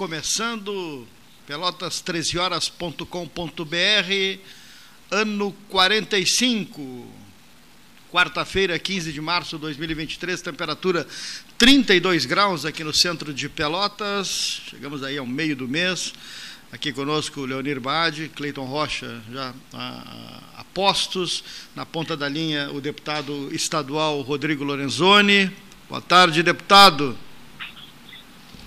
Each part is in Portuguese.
13 minutos, programa começando, pelotas13horas.com.br, ano 45, quarta-feira, 15 de março de 2023, temperatura 32 graus aqui no centro de Pelotas, chegamos aí ao meio do mês, aqui conosco Leonir Bade, Cleiton Rocha já a, a postos, na ponta da linha o deputado estadual Rodrigo Lorenzoni, Boa tarde, deputado.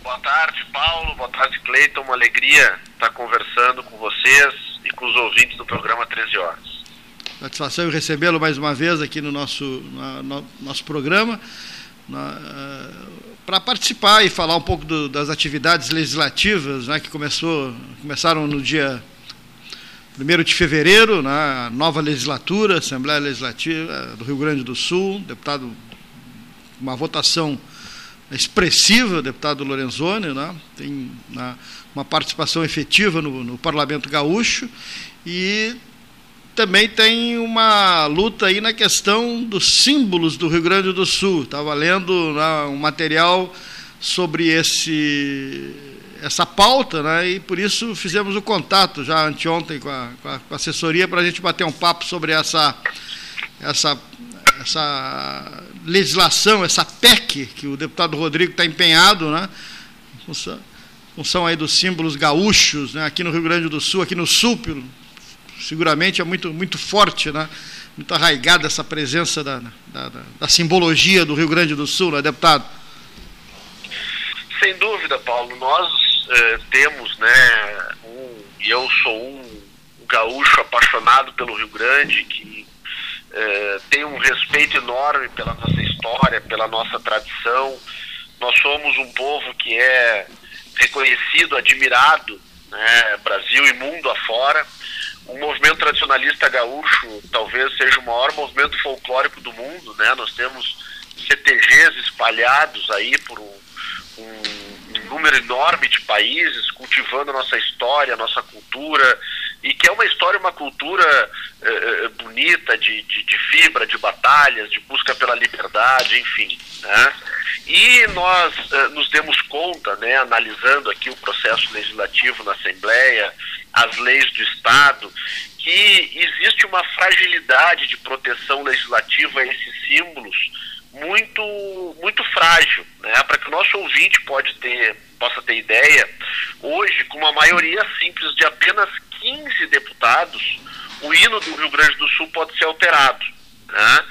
Boa tarde, Paulo. Boa tarde, Cleiton. Uma alegria estar conversando com vocês e com os ouvintes do programa 13 Horas. Satisfação em recebê-lo mais uma vez aqui no nosso, no nosso programa. Uh, para participar e falar um pouco do, das atividades legislativas né, que começou, começaram no dia 1 de fevereiro, na né, nova legislatura, Assembleia Legislativa do Rio Grande do Sul, deputado uma votação expressiva, deputado Lorenzoni, né? tem né, uma participação efetiva no, no, Parlamento Gaúcho e também tem uma luta aí na questão dos símbolos do Rio Grande do Sul. Estava lendo né, um material sobre esse essa pauta, né, e por isso fizemos o contato já anteontem com a, com a assessoria para a gente bater um papo sobre essa, essa essa legislação, essa PEC que o deputado Rodrigo está empenhado, né? Função, aí dos símbolos gaúchos, né? Aqui no Rio Grande do Sul, aqui no Sul, seguramente é muito, muito forte, né? Muito arraigada essa presença da, da, da simbologia do Rio Grande do Sul, né, deputado? Sem dúvida, Paulo. Nós eh, temos, né, um, e eu sou um gaúcho apaixonado pelo Rio Grande, que é, tem um respeito enorme pela nossa história, pela nossa tradição. Nós somos um povo que é reconhecido, admirado, né, Brasil e mundo afora. O movimento tradicionalista gaúcho talvez seja o maior movimento folclórico do mundo, né? Nós temos CTGs espalhados aí por um, um, um número enorme de países, cultivando a nossa história, a nossa cultura, e que é uma história, uma cultura eh, eh, bonita, de, de, de, fibra, de batalhas, de busca pela liberdade, enfim. Né? E nós eh, nos demos conta, né, analisando aqui o processo legislativo na Assembleia, as leis do Estado, que existe uma fragilidade de proteção legislativa a esses símbolos muito muito frágil, né? Para que o nosso ouvinte pode ter possa ter ideia, hoje com uma maioria simples de apenas 15 deputados, o hino do Rio Grande do Sul pode ser alterado. Né?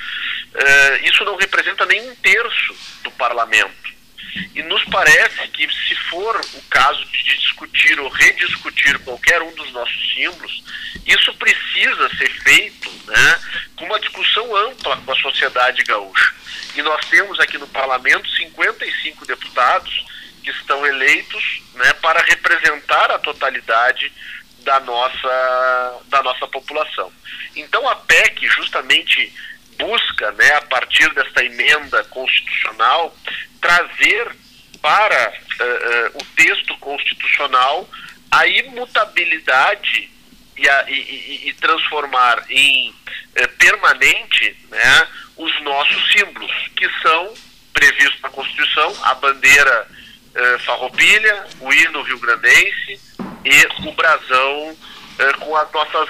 Uh, isso não representa nem um terço do parlamento. E nos parece que, se for o caso de discutir ou rediscutir qualquer um dos nossos símbolos, isso precisa ser feito né, com uma discussão ampla com a sociedade gaúcha. E nós temos aqui no parlamento 55 deputados que estão eleitos né, para representar a totalidade da nossa, da nossa população. Então a PEC justamente busca, né, a partir desta emenda constitucional, trazer para uh, uh, o texto constitucional a imutabilidade e, a, e, e transformar em uh, permanente né, os nossos símbolos, que são previstos na Constituição, a bandeira farroupilha, o hino rio-grandense, e o brasão eh, com as nossas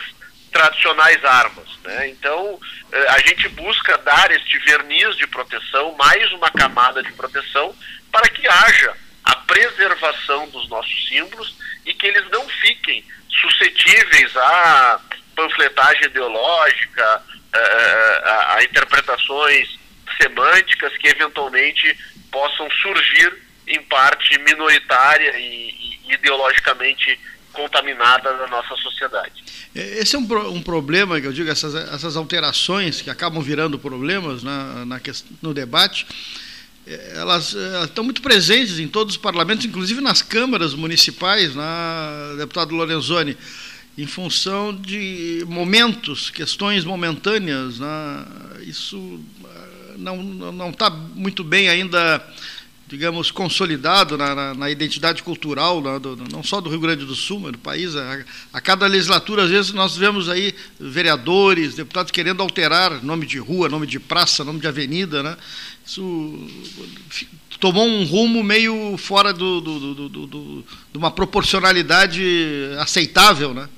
tradicionais armas. Né? Então, eh, a gente busca dar este verniz de proteção, mais uma camada de proteção, para que haja a preservação dos nossos símbolos e que eles não fiquem suscetíveis à panfletagem ideológica, eh, a, a interpretações semânticas que eventualmente possam surgir em parte minoritária e, ideologicamente contaminada da nossa sociedade. É, esse é um, um problema, que eu digo, essas, essas alterações que acabam virando problemas na, na no debate, é, elas, elas, estão muito presentes em todos os parlamentos, inclusive nas câmaras municipais, na deputado Lorenzoni, em função de momentos, questões momentâneas. Né, isso não está muito bem ainda digamos, consolidado na, na, na identidade cultural, na, do, não só do Rio Grande do Sul, mas do país. A, a, cada legislatura, às vezes, nós vemos aí vereadores, deputados querendo alterar nome de rua, nome de praça, nome de avenida. Né? Isso tomou um rumo meio fora do, do, do de uma proporcionalidade aceitável. Né?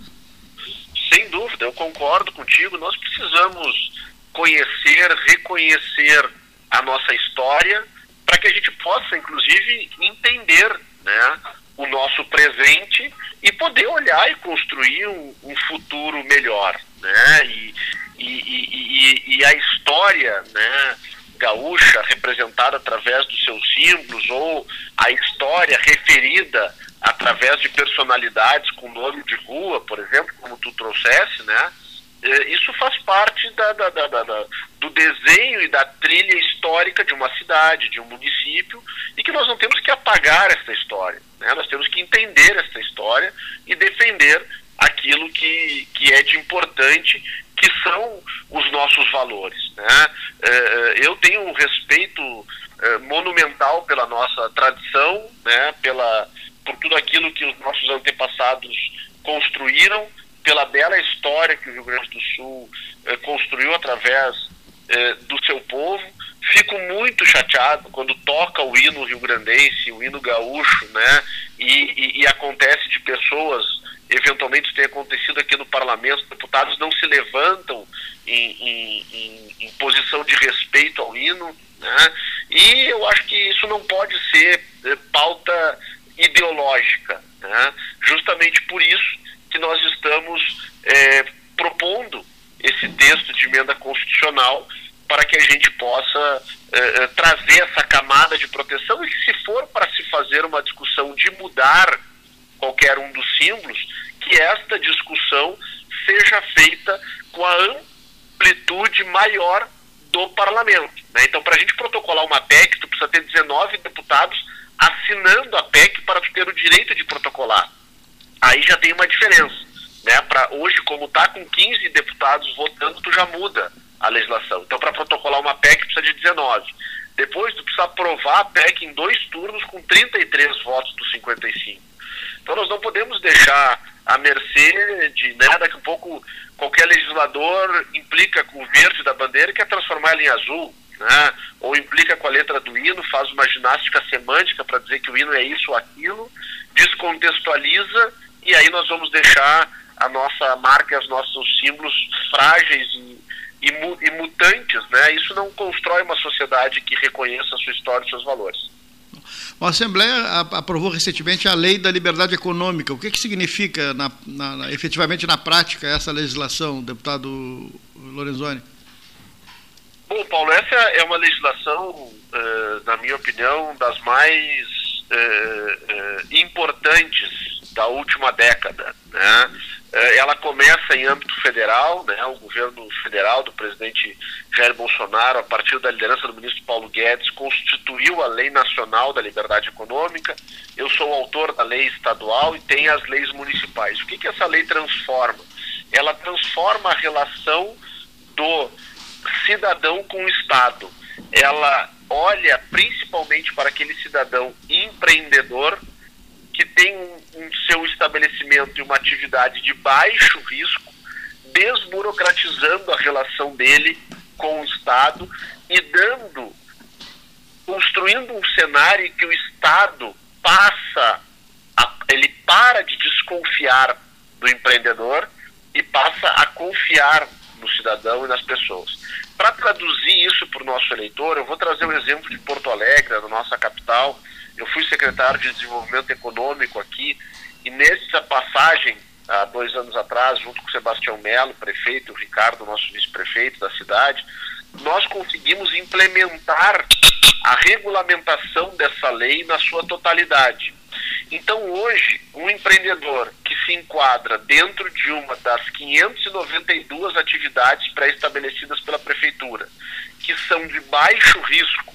Sem dúvida, eu concordo contigo. Nós precisamos conhecer, reconhecer a nossa história para que a gente possa, inclusive, entender né, o nosso presente e poder olhar e construir um, um futuro melhor. Né? E, e, e, e, a história né, gaúcha, representada através dos seus símbolos, ou a história referida através de personalidades com nome de rua, por exemplo, como tu trouxesse, né? É, isso faz parte da, da, da, do desenho e da trilha histórica de uma cidade, de um município, e que nós não temos que apagar essa história. Né? Nós temos que entender essa história e defender aquilo que, que é de importante, que são os nossos valores. Né? É, é, eu tenho um respeito monumental pela nossa tradição, né? pela, por tudo aquilo que os nossos antepassados construíram pela bela história que o Rio Grande do Sul eh, construiu através eh, do seu povo. Fico muito chateado quando toca o hino rio-grandense, o hino gaúcho, né? E, e, e, acontece de pessoas, eventualmente isso tem acontecido aqui no parlamento, deputados não se levantam em, em, em, em posição de respeito ao hino, né? E eu acho que isso não pode ser eh, pauta ideológica, né? Justamente por isso que nós estamos é, propondo esse texto de emenda constitucional para que a gente possa é, é, trazer essa camada de proteção e que se for para se fazer uma discussão de mudar qualquer um dos símbolos, que esta discussão seja feita com a amplitude maior do parlamento. Né? Então, para a gente protocolar uma PEC, tu precisa ter 19 deputados assinando a PEC para tu ter o direito de protocolar aí já tem uma diferença. Né? Para hoje, como está com 15 deputados votando, tu já muda a legislação. Então, para protocolar uma PEC, precisa de 19. Depois, tu precisa aprovar a PEC em dois turnos com 33 votos dos 55. Então, nós não podemos deixar a mercê de, né, daqui a pouco, qualquer legislador implica com o verde da bandeira e quer transformar ela em azul. Né? Ou implica com a letra do hino, faz uma ginástica semântica para dizer que o hino é isso ou aquilo, descontextualiza e aí nós vamos deixar a nossa marca, os nossos símbolos frágeis e, e, e mutantes, né? Isso não constrói uma sociedade que reconheça a sua história e seus valores. A Assembleia aprovou recentemente a Lei da Liberdade Econômica. O que, que significa na, na, efetivamente na prática essa legislação, deputado Lorenzoni? Bom, Paulo, essa é uma legislação, eh, na minha opinião, das mais eh, eh, importantes da última década. Né? Ela começa em âmbito federal, né? o governo federal do presidente Jair Bolsonaro, a partir da liderança do ministro Paulo Guedes, constituiu a Lei Nacional da Liberdade Econômica. Eu sou autor da lei estadual e tem as leis municipais. O que, que essa lei transforma? Ela transforma a relação do cidadão com o Estado. Ela olha principalmente para aquele cidadão empreendedor que tem um, um seu estabelecimento e uma atividade de baixo risco, desburocratizando a relação dele com o Estado e dando, construindo um cenário em que o Estado passa, a, ele para de desconfiar do empreendedor e passa a confiar no cidadão e nas pessoas. Para traduzir isso para o nosso eleitor, eu vou trazer o um exemplo de Porto Alegre, da nossa capital, eu fui secretário de Desenvolvimento Econômico aqui e nessa passagem, há dois anos atrás, junto com o Sebastião Melo, prefeito, o Ricardo, nosso vice-prefeito da cidade, nós conseguimos implementar a regulamentação dessa lei na sua totalidade. Então, hoje, um empreendedor que se enquadra dentro de uma das 592 atividades pré-estabelecidas pela Prefeitura, que são de baixo risco,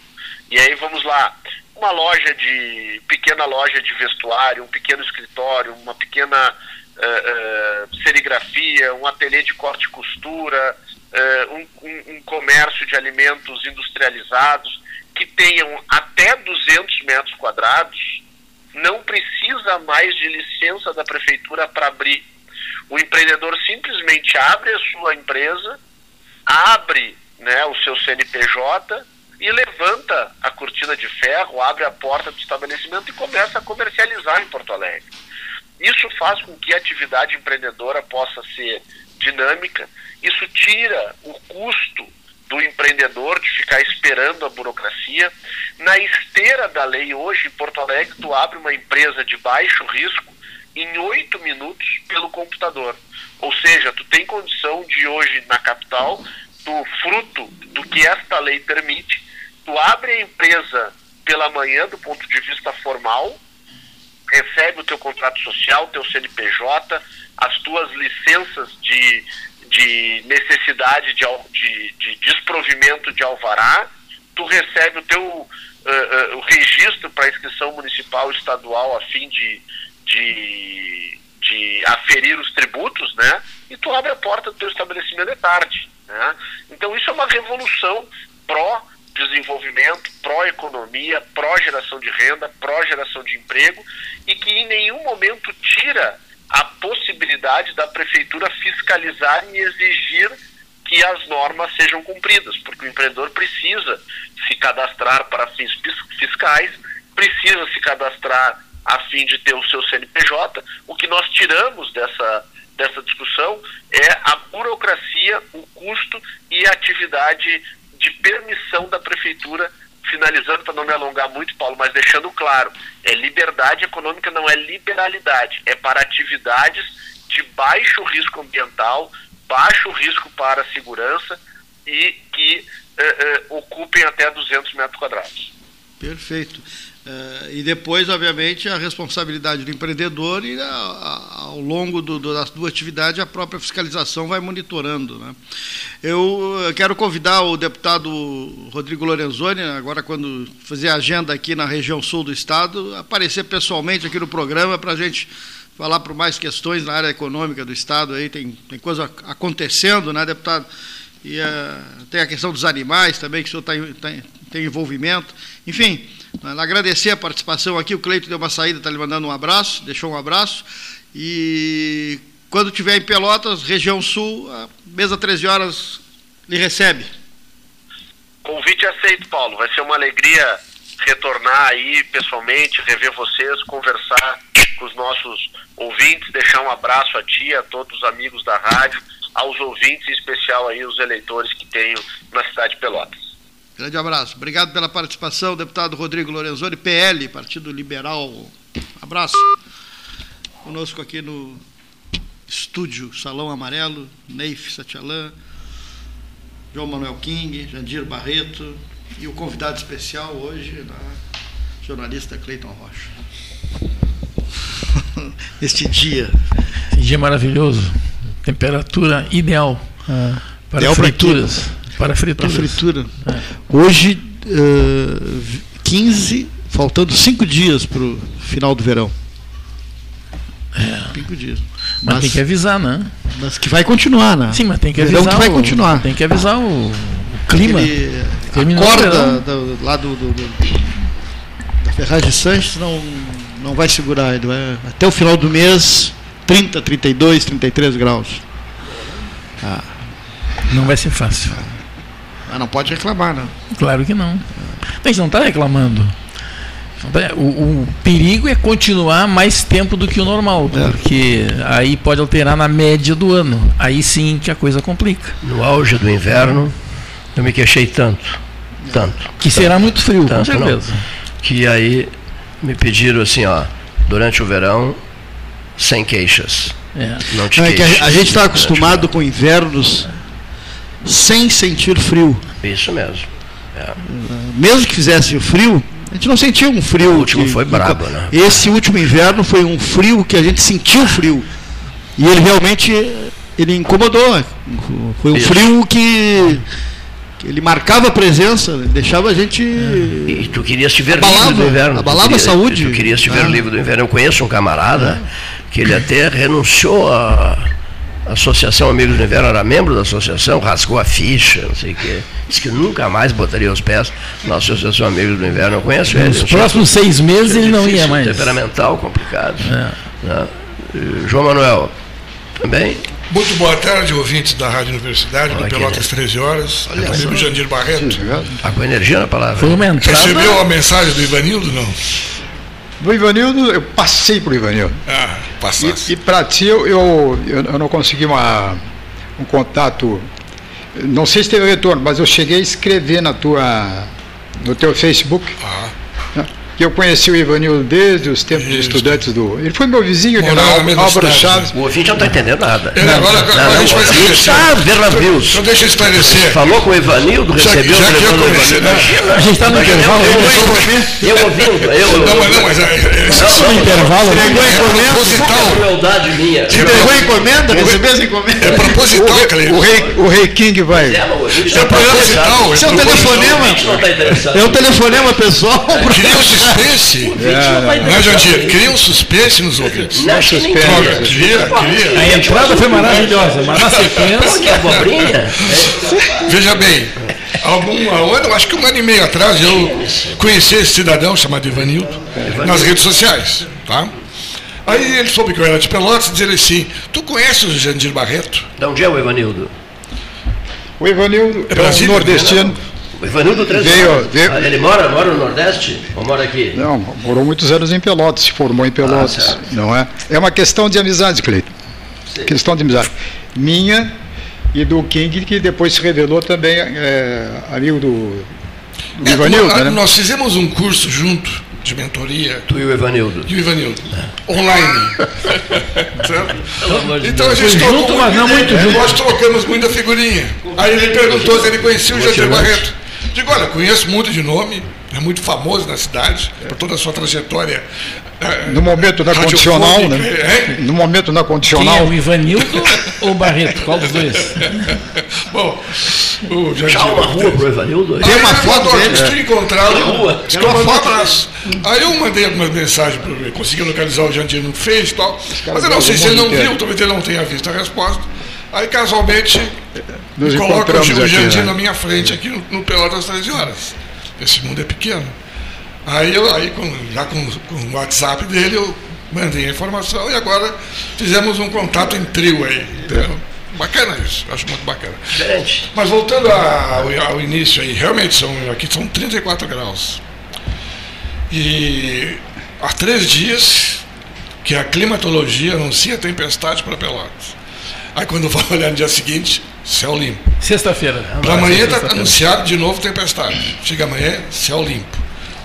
e aí vamos lá, uma loja de pequena loja de vestuário, um pequeno escritório, uma pequena uh, uh, serigrafia, um ateliê de corte e costura, uh, um, um, um comércio de alimentos industrializados, que tenham até 200 metros quadrados não precisa mais de licença da prefeitura para abrir. O empreendedor simplesmente abre a sua empresa, abre né, o seu CNPJ e levanta a cortina de ferro, abre a porta do estabelecimento e começa a comercializar em Porto Alegre. Isso faz com que a atividade empreendedora possa ser dinâmica, isso tira o custo do empreendedor de ficar esperando a burocracia. Na esteira da lei, hoje em Porto Alegre, tu abre uma empresa de baixo risco em oito minutos pelo computador. Ou seja, tu tem condição de hoje na capital, do fruto do que esta lei permite, tu abre a empresa pela manhã do ponto de vista formal, recebe o teu contrato social, teu CNPJ, as tuas licenças de, de necessidade de, de, de desprovimento de alvará, tu recebe o teu uh, uh, o registro para inscrição municipal estadual a fim de, de, de aferir os tributos, né? E tu abre a porta do teu estabelecimento de tarde, né? Então isso é uma revolução pró desenvolvimento, pró-economia, pró-geração de renda, pró-geração de emprego e que em nenhum momento tira a possibilidade da prefeitura fiscalizar e exigir que as normas sejam cumpridas, porque o empreendedor precisa se cadastrar para fins fiscais, precisa se cadastrar a fim de ter o seu CNPJ. O que nós tiramos dessa, dessa discussão é a burocracia, o custo e a atividade de permissão da prefeitura finalizando para não me alongar muito, Paulo, mas deixando claro, é liberdade econômica não é liberalidade, é para atividades de baixo risco ambiental, baixo risco para a segurança e que eh, eh, ocupem até 200 metros quadrados. Perfeito. Uh, e depois, obviamente, a responsabilidade do empreendedor e a, a, ao longo do, da sua atividade a própria fiscalização vai monitorando. Né? Eu quero convidar o deputado Rodrigo Lorenzoni, agora quando fazer a agenda aqui na região sul do estado, aparecer pessoalmente aqui no programa para a gente falar por mais questões na área econômica do estado. Aí tem, tem coisa acontecendo, né, deputado? E uh, tem a questão dos animais também, que o senhor tá, tem, tem envolvimento. Enfim, agradecer a participação aqui. O Cleito deu uma saída, está lhe mandando um abraço, deixou um abraço. E quando tiver em Pelotas, região sul, a mesa 13 horas lhe recebe. Convite aceito, Paulo. Vai ser uma alegria retornar aí pessoalmente, rever vocês, conversar com os nossos ouvintes, deixar um abraço a ti, a todos os amigos da rádio, aos ouvintes, em especial aí os eleitores que tenho na cidade de Pelotas. Grande abraço. Obrigado pela participação, deputado Rodrigo Lorenzoni, PL, Partido Liberal. Abraço. Conosco aqui no estúdio Salão Amarelo, Neif Satialan, João Manuel King, Jandir Barreto e o convidado especial hoje, a jornalista Cleiton Rocha. este dia. Esse dia maravilhoso. Temperatura ideal ah, para ideal frituras. Para frituras. Para fritura. É. Hoje, uh, 15, faltando cinco dias para o final do verão. É. Cinco dias. Mas, mas, tem que avisar, né? Mas que vai continuar, né? Sim, mas tem que avisar. Verão que vai continuar. Tem que avisar o, o clima. Aquele, a corda do, lá do, do, do, da Ferragem Sanches não, não vai segurar. Ele vai, até o final do mês, 30, 32, 33 graus. Ah. Não vai ser fácil. Ah, não pode reclamar, não. Claro que não. A gente não está reclamando. O, o, perigo é continuar mais tempo do que o normal, é. porque aí pode alterar na média do ano. Aí sim que a coisa complica. No auge do inverno, eu me queixei tanto. Tanto. Que tanto, será muito frio, tanto, com certeza. Não, que aí me pediram assim, ó, durante o verão, sem queixas. É. Não te é queixes, a, a gente está acostumado com invernos sem sentir frio. Isso mesmo. É. Mesmo que fizesse o frio, a gente não sentiu um frio. O último que, foi brabo, né? Esse último inverno foi um frio que a gente sentiu frio. E ele realmente ele incomodou. Foi um Isso. frio que, que, ele marcava a presença, deixava a gente. É. E tu querias te ver abalava, livre do inverno. Abalava queria, a saúde. Tu querias te ver ah. livre do inverno. Eu conheço um camarada é. que ele até renunciou a Associação Amigos do Inverno, era membro da associação, rasgou a ficha, não sei o quê. Disse que nunca mais botaria os pés na Associação Amigos do Inverno. Eu conheço ele. Nos próximos seis meses ele não ia difícil, mais. Temperamental, complicado. É. né? João Manuel, também? Muito boa tarde, ouvintes da Rádio Universidade, do Olha que Pelotas 13 horas. Meu amigo Jandir Barreto. Tá com energia na palavra. Foi uma entrada. Recebeu a mensagem do Ivanildo? Não. Do Ivanildo, eu passei por Ivanildo. Ah, passasse. E, e para ti, eu, eu, eu não consegui uma, um contato. Não sei se teve retorno, mas eu cheguei a escrever na tua, no teu Facebook. Ah, né, Que eu conheci o Ivanildo desde os tempos de Isso. estudantes do. Ele foi meu vizinho, Morava mesma Álvaro cidade, Chaves. O ouvinte não está entendendo nada. Ele agora- agora a gente vai o esclarecer. Então deixa eu esclarecer. Falou com o Evanildo, Já- recebeu já o que eu telefone do conheci, Evanildo. né? Imagina, A gente está no intervalo. eu- Eu, Eu eu ouvindo, eu. Não, mas não, mas é, é, Não, no intervalo. né? é proposital. crueldade minha. Entregou a encomenda? Recebeu as encomendas? É proposital, Cleide. O rei, o rei King vai. É, o Isso é não tá proposital. Isso é um telefonema. O não interessado. É um telefonema pessoal. O não está Não é, interessado. Jandir? Cria um suspense nos ouvintes. Não, Suspense. Cria, cria. A entrada foi maravilhosa, mas na sequência. abobrinha. Veja bem, algum ano, acho que um ano e meio atrás, eu conheci esse cidadão chamado Ivanildo nas redes sociais, tá? Aí ele soube que eu era de Pelotas e disse assim, tu conheces o Jandir Barreto? De onde é o Evanildo? O Ivanildo é um Brasília, nordestino. O Evanildo três Veio- veio- Ah, Ele mora, mora no Nordeste? Ou mora aqui? Não, morou muitos anos em Pelotas, se formou em Pelotas, Ah, certo. não é? É uma questão de amizade, Cleiton. Questão de amizade. Minha e do King, que depois se revelou também é, amigo do, do É, Ivanildo, nós- né? Nós fizemos um curso junto de mentoria Tu e o Evanildo. e o Ivanildo, online. Certo? Pelo amor de Então a gente trocou junto, mas não muito é, junto. Nós trocamos muita figurinha. Aí ele perguntou se ele conhecia o Jandir Barreto. Digo, olha, conheço muito de nome, é muito famoso na cidade, por toda a sua trajetória. eh, No momento da condicional, né? é. No momento da Quem é condicional. o Ivanildo ou o Barreto? Qual dos dois? Bom, o Jandir. Tchau, uma rua pro Evanildo. aí. Tem uma foto dele, Se tu encontrar, Tem rua. diz que eu mando um abraço. Aí eu mandei algumas mensagens para ele, consegui localizar o Jandir no Face e tal. Mas eu não sei se ele não viu, talvez ele não tenha visto a resposta. Aí casualmente Nos coloca o o Jandir né? na minha frente aqui no, no Pelotas 13 horas. Esse mundo é pequeno. Aí eu, aí com, já com, com o WhatsApp dele, eu mandei a informação e agora fizemos um contato em trio aí. entendeu? Bacana isso, acho muito bacana. Mas voltando a- ao, ao início aí, realmente são, aqui são 34 graus. E há três dias que a climatologia anuncia tempestade para Pelotas. Aí quando vai olhar no dia seguinte, céu limpo. Sexta-feira. Para amanhã está Sexta-feira. anunciado de novo tempestade. Chega amanhã, céu limpo.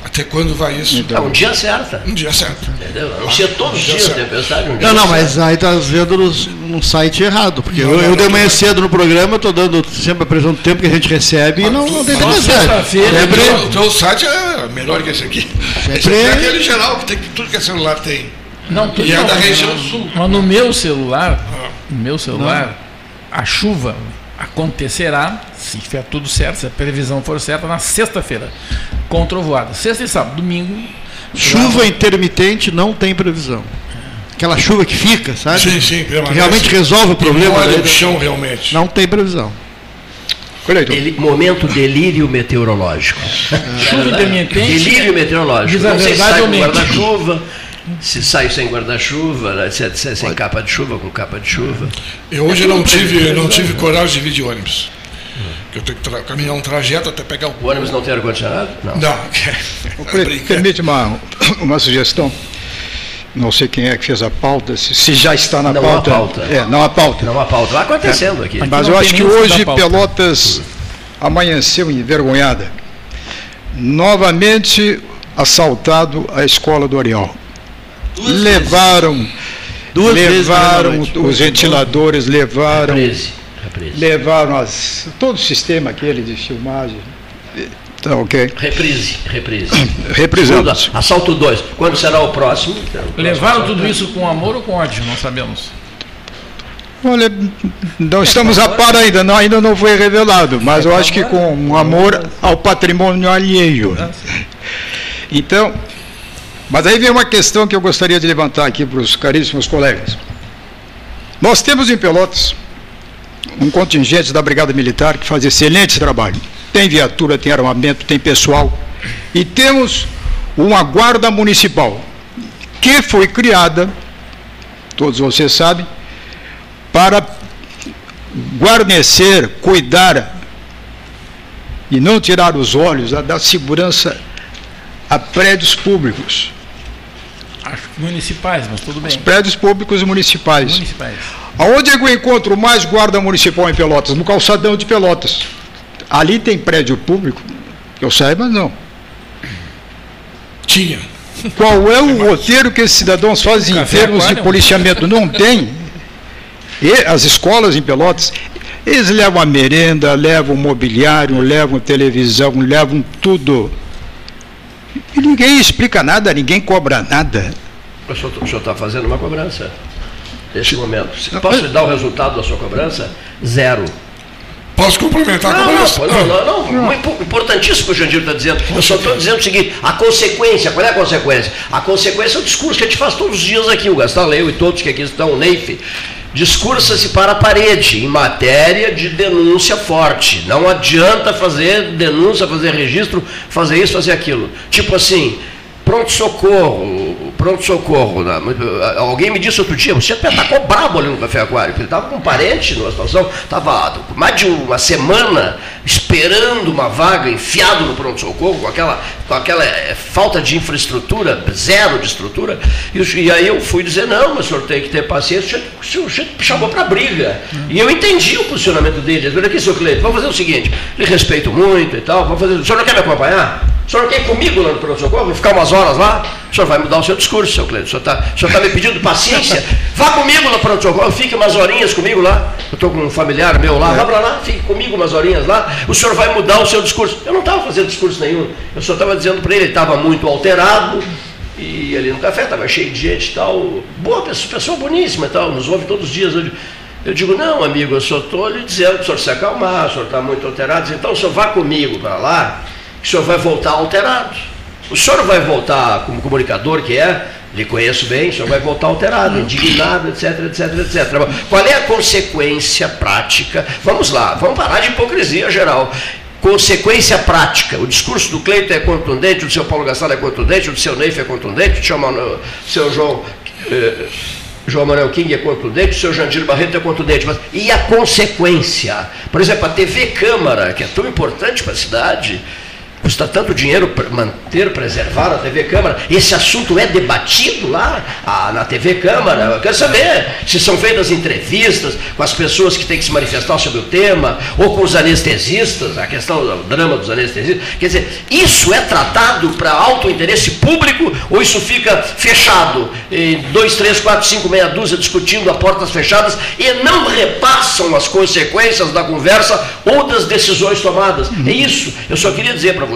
Até quando vai isso? É um dia certa. Um dia certo. Entendeu? Anuncia todos os Dia dias certo. tempestade. Um dia Não, não, certo. mas aí tá vendo nos- num site errado. Porque Não, eu, não, eu de não, manhã não. cedo no programa, eu tô dando sempre a previsão do tempo que a gente recebe e não, não tem tempestade. sexta-feira, Sempre, O teu site é melhor que esse aqui. Esse aqui é aquele geral que tem tudo que é celular tem. Não, E é não, da mas- região sul. Mas no meu celular, Ah. no meu celular, a chuva acontecerá, se tiver tudo certo, se a previsão for certa, na sexta-feira, com trovoada. Sexta e sábado, domingo. chuva intermitente não tem previsão. Aquela chuva que fica, sabe? Sim, sim, Que realmente resolve o problema. Olha o chão realmente. não tem previsão. Deli- momento delírio meteorológico. Chuva intermitente. Delírio meteorológico. Diz a Não sei se verdade sai com guarda-chuva, se sai sem guarda-chuva, se é, é sem capa de chuva, com capa de chuva. Eu hoje não tive, não tive coragem de vir de ônibus. Eu tenho que tra- caminhar um trajeto até pegar o. O ônibus não tem ar-condicionado? Não. Não, permite uma, uma sugestão? Não sei quem é que fez a pauta, se, se já está na Não há pauta. pauta. É, não há pauta. Não há pauta. Está acontecendo aqui. Mas não eu acho que hoje pauta. Pelotas amanheceu envergonhada. Novamente assaltado a escola do Arial. Levaram, Duas vezes na levaram noite. os ventiladores, levaram, levaram as, todo o sistema aquele de filmagem. Tá ok. Reprise. Reprise. Representamos. Tudo. Assalto 2. Quando será o próximo? Levaram tudo isso com amor ou com ódio? Não sabemos. Olha, não estamos a par ainda, não, ainda não foi revelado, mas eu acho que com um amor ao patrimônio alheio. Então, mas aí vem uma questão que eu gostaria de levantar aqui para os caríssimos colegas. Nós temos em Pelotas um contingente da Brigada Militar que faz excelente trabalho. Tem viatura, tem armamento, tem pessoal. E temos uma guarda municipal que foi criada, todos vocês sabem, para guarnecer, cuidar e não tirar os olhos da segurança a prédios públicos. Acho que municipais, mas tudo bem. Os prédios públicos e municipais. Municipais. Aonde é eu encontro mais guarda municipal em Pelotas? No calçadão de Pelotas. Ali tem prédio público? Que eu saiba, não. Tinha. Qual é o roteiro que esses cidadãos fazem em termos de policiamento? Não tem. E as escolas em Pelotas, eles levam a merenda, levam mobiliário, levam televisão, levam tudo. E ninguém explica nada, ninguém cobra nada. O senhor está fazendo uma cobrança nesse momento. Posso lhe dar o resultado da sua cobrança? Zero. Posso complementar a Não, não, cobrança? pô, não, não, não. Muito Importantíssimo o que o Jandir está dizendo. Eu só estou dizendo o seguinte: a consequência, qual é a consequência? A consequência é o discurso que a gente faz todos os dias aqui, o Gastal Leu e todos que aqui estão, o Neif. Discursa-se para a parede em matéria de denúncia forte. Não adianta fazer denúncia, fazer registro, fazer isso, fazer aquilo. Tipo assim, pronto-socorro, pronto-socorro. né? Alguém me disse outro dia, você atacou brabo ali no Café Aquário, porque ele estava com um parente numa situação, estava mais de uma semana esperando uma vaga, enfiado no pronto-socorro, com aquela, com aquela eh, falta de infraestrutura, zero de estrutura, e, e aí eu fui dizer, não, mas o senhor tem que ter paciência, o senhor, o senhor chamou para briga. E eu entendi o posicionamento dele. Ele disse, aqui, seu Cleito, vamos fazer o seguinte, lhe respeito muito e tal, vamos fazer, o senhor não quer me acompanhar? O senhor quer ir comigo lá no pronto-socorro e ficar umas horas lá? O senhor vai mudar o seu discurso, seu Cleito. O senhor está tá me pedindo paciência? Vá comigo no pronto-socorro, fique umas horinhas comigo lá. Eu estou com um familiar meu lá, vá para lá, fique comigo umas horinhas lá. O senhor vai mudar o seu discurso. Eu não estava fazendo discurso nenhum. Eu só estava dizendo para ele, ele estava muito alterado. E ali no café estava cheio de gente e tal. Boa pessoa, pessoa boníssima e tal, nos ouve todos os dias. Eu digo, eu digo, não, amigo, eu só estou lhe dizendo para o senhor se acalmar, o senhor está muito alterado. Então o senhor vá comigo para lá, o senhor vai voltar alterado. O senhor vai voltar como comunicador que é, lhe conheço bem, o senhor vai voltar alterado, indignado, etc, etc, etc. Qual é a consequência prática? Vamos lá, vamos parar de hipocrisia geral. Consequência prática. O discurso do Cleiton é contundente, o do seu Paulo Gastal é contundente, o do seu Neif é contundente, o do seu, Mano- seu João. eh, João Manuel King é contundente, o seu Jandir Barreto é contundente. Mas, e a consequência? Por exemplo, a TV Câmara, que é tão importante para a cidade, custa tanto dinheiro manter, preservar a TV Câmara. Esse assunto é debatido lá ah, na TV Câmara. Eu quero saber se são feitas entrevistas com as pessoas que têm que se manifestar sobre o tema, ou com os anestesistas, a questão do drama dos anestesistas. Quer dizer, isso é tratado para alto interesse público ou isso fica fechado? Em dois, três, quatro, cinco, meia dúzia discutindo a portas fechadas e não repassam as consequências da conversa ou das decisões tomadas. É isso. Eu só queria dizer para vocês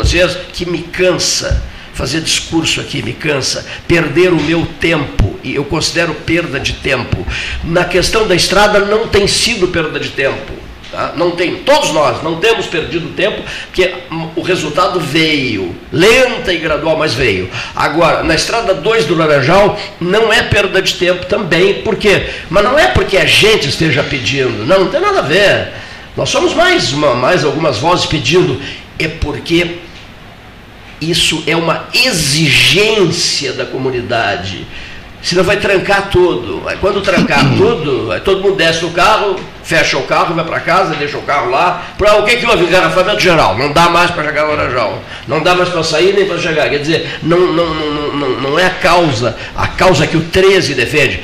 que me cansa fazer discurso aqui, me cansa, perder o meu tempo, e eu considero perda de tempo. Na questão da estrada não tem sido perda de tempo. tá? Não tem, todos nós não temos perdido tempo, porque o resultado veio, lenta e gradual, mas veio. Agora, na estrada 2 do Laranjal, não é perda de tempo também, por quê? Mas não é porque a gente esteja pedindo, não, não tem nada a ver. Nós somos mais, uma, mais algumas vozes pedindo, é porque isso é uma exigência da comunidade. Senão vai trancar tudo. Aí quando trancar tudo, aí todo mundo desce do carro, fecha o carro, vai para casa, deixa o carro lá. Para o que, que houve? Engarrafamento geral. Não dá mais para chegar no Laranjal. Não dá mais para sair nem para chegar. Quer dizer, não, não, não, não, não é a causa, a causa que o 13 defende.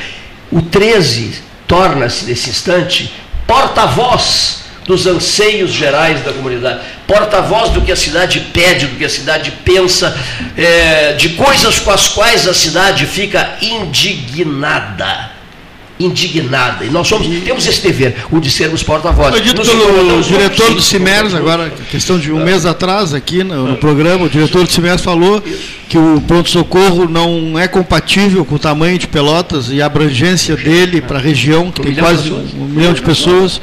O 13 torna-se, nesse instante, porta-voz dos anseios gerais da comunidade, porta-voz do que a cidade pede, do que a cidade pensa, é, de coisas com as quais a cidade fica indignada. Indignada. E nós somos, temos esse dever, o de sermos porta-voz. Foi dito Nos pelo diretor do CIMERS, agora, questão de um mês atrás, aqui no, no programa, o diretor do CIMERS falou que o pronto-socorro não é compatível com o tamanho de Pelotas e a abrangência dele para a região, que Um tem quase um milhão de pessoas,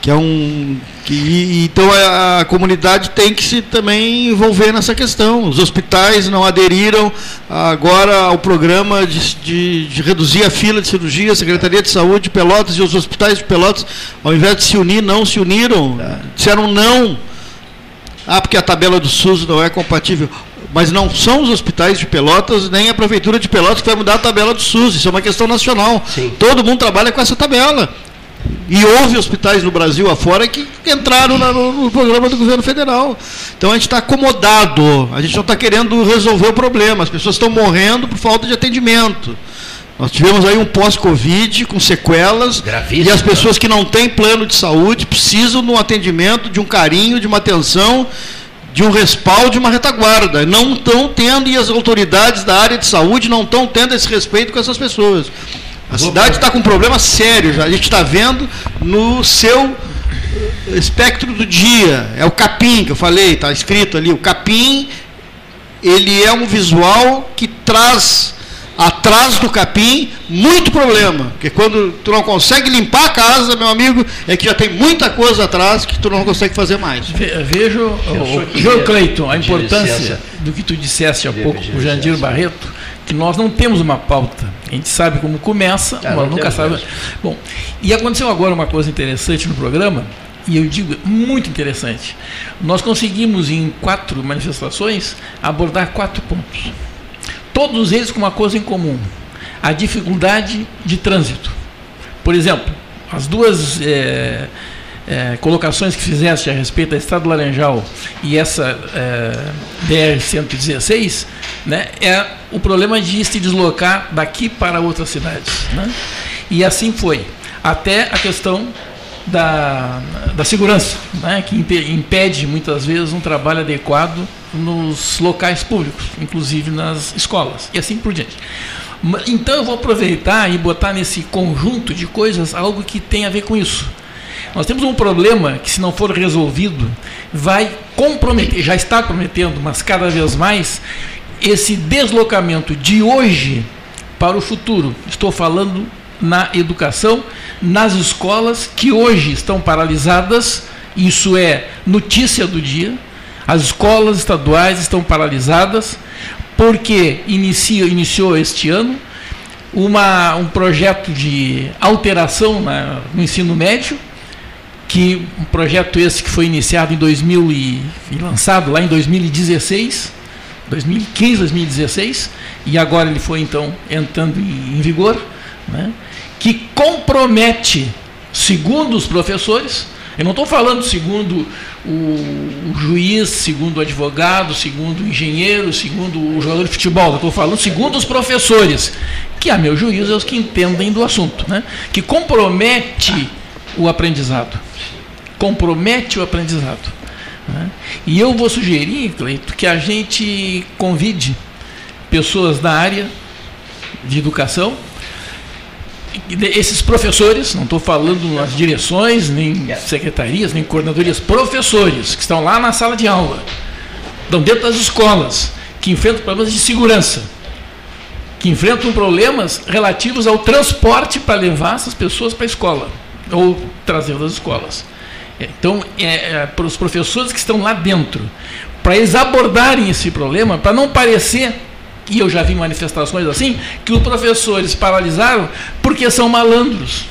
que é um Que, então a, a, comunidade tem que se também envolver nessa questão. Os hospitais não aderiram agora ao programa de, de, de reduzir a fila de cirurgia, a Secretaria de Saúde de Pelotas e os hospitais de Pelotas, ao invés de se unir, não se uniram, disseram não. Ah, porque a tabela do SUS não é compatível. Mas não são os hospitais de Pelotas, nem a Prefeitura de Pelotas que vai mudar a tabela do SUS. Isso é uma questão nacional. Sim. Todo mundo trabalha com essa tabela. E houve hospitais no Brasil afora que entraram no, programa do governo federal. Então a gente está acomodado, a gente não está querendo resolver o problema. As pessoas estão morrendo por falta de atendimento. Nós tivemos aí um pós-Covid com sequelas. Gravíssimo, e as pessoas que não têm plano de saúde precisam de um atendimento, de um carinho, de uma atenção, de um respaldo, de uma retaguarda. Não estão tendo, e as autoridades da área de saúde não estão tendo esse respeito com essas pessoas. A cidade está com um problema sério já. A gente está vendo no seu espectro do dia. É o capim que eu falei, está escrito ali. O capim, ele é um visual que traz atrás do capim muito problema. Porque quando tu não consegue limpar a casa, meu amigo, é que já tem muita coisa atrás que tu não consegue fazer mais. Vejo, João Cleiton, a importância do que tu disseste há pouco, o Jandir Barreto que nós não temos uma pauta. A gente sabe como começa, é, mas nunca sabe. Mesmo. Bom, e aconteceu agora uma coisa interessante no programa, e eu digo muito interessante. Nós conseguimos em quatro manifestações abordar quatro pontos. Todos eles com uma coisa em comum: a dificuldade de trânsito. Por exemplo, as duas é, é, colocações que fizeste a respeito da Estrada Laranjal e essa é, BR-116, né, é o problema de se deslocar daqui para outras cidades. Né? E assim foi. Até a questão da, da segurança, né, que impede muitas vezes um trabalho adequado nos locais públicos, inclusive nas escolas, e assim por diante. Então eu vou aproveitar e botar nesse conjunto de coisas algo que tem a ver com isso. Nós temos um problema que, se não for resolvido, vai comprometer, já está comprometendo, mas cada vez mais, esse deslocamento de hoje para o futuro. Estou falando na educação, nas escolas que hoje estão paralisadas, isso é notícia do dia. As escolas estaduais estão paralisadas porque inicia, iniciou este ano uma, um projeto de alteração na, no ensino médio que um projeto esse que foi iniciado em 2000 e, e lançado lá em 2016, 2015, 2016, e agora ele foi então entrando em, em vigor, né, que compromete, segundo os professores, eu não estou falando segundo o, o, juiz, segundo o advogado, segundo o engenheiro, segundo o jogador de futebol, estou falando segundo os professores, que a meu juízo é os que entendem do assunto, né, que compromete o aprendizado compromete o aprendizado. Né? E eu vou sugerir, Cleito, que a gente convide pessoas da área de educação, esses professores, não estou falando nas direções, nem secretarias, nem coordenadorias, professores que estão lá na sala de aula, estão dentro das escolas, que enfrentam problemas de segurança, que enfrentam problemas relativos ao transporte para levar essas pessoas para a escola ou trazer das escolas. Então, é, é, para os professores que estão lá dentro, para eles abordarem esse problema, para não parecer, e eu já vi manifestações assim, que os professores paralisaram porque são malandros.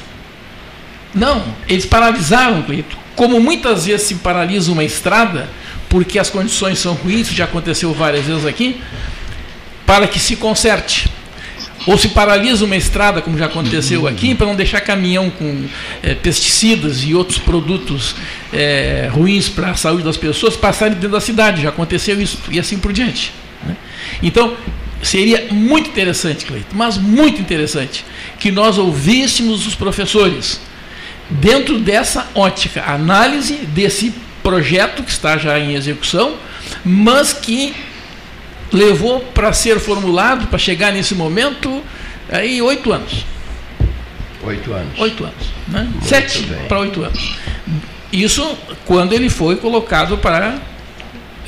Não, eles paralisaram, Cleito, como muitas vezes se paralisa uma estrada, porque as condições são ruins, já aconteceu várias vezes aqui, para que se conserte. Ou se paralisa uma estrada, como já aconteceu aqui, para não deixar caminhão com é, pesticidas e outros produtos é, ruins para a saúde das pessoas passarem dentro da cidade. Já aconteceu isso e assim por diante. Né? Então, seria muito interessante, Cleiton, mas muito interessante, que nós ouvíssemos os professores dentro dessa ótica, análise desse projeto que está já em execução, mas que levou para ser formulado, para chegar nesse momento, aí oito anos. Oito anos. Oito anos. Né? Sete para oito anos. Isso quando ele foi colocado para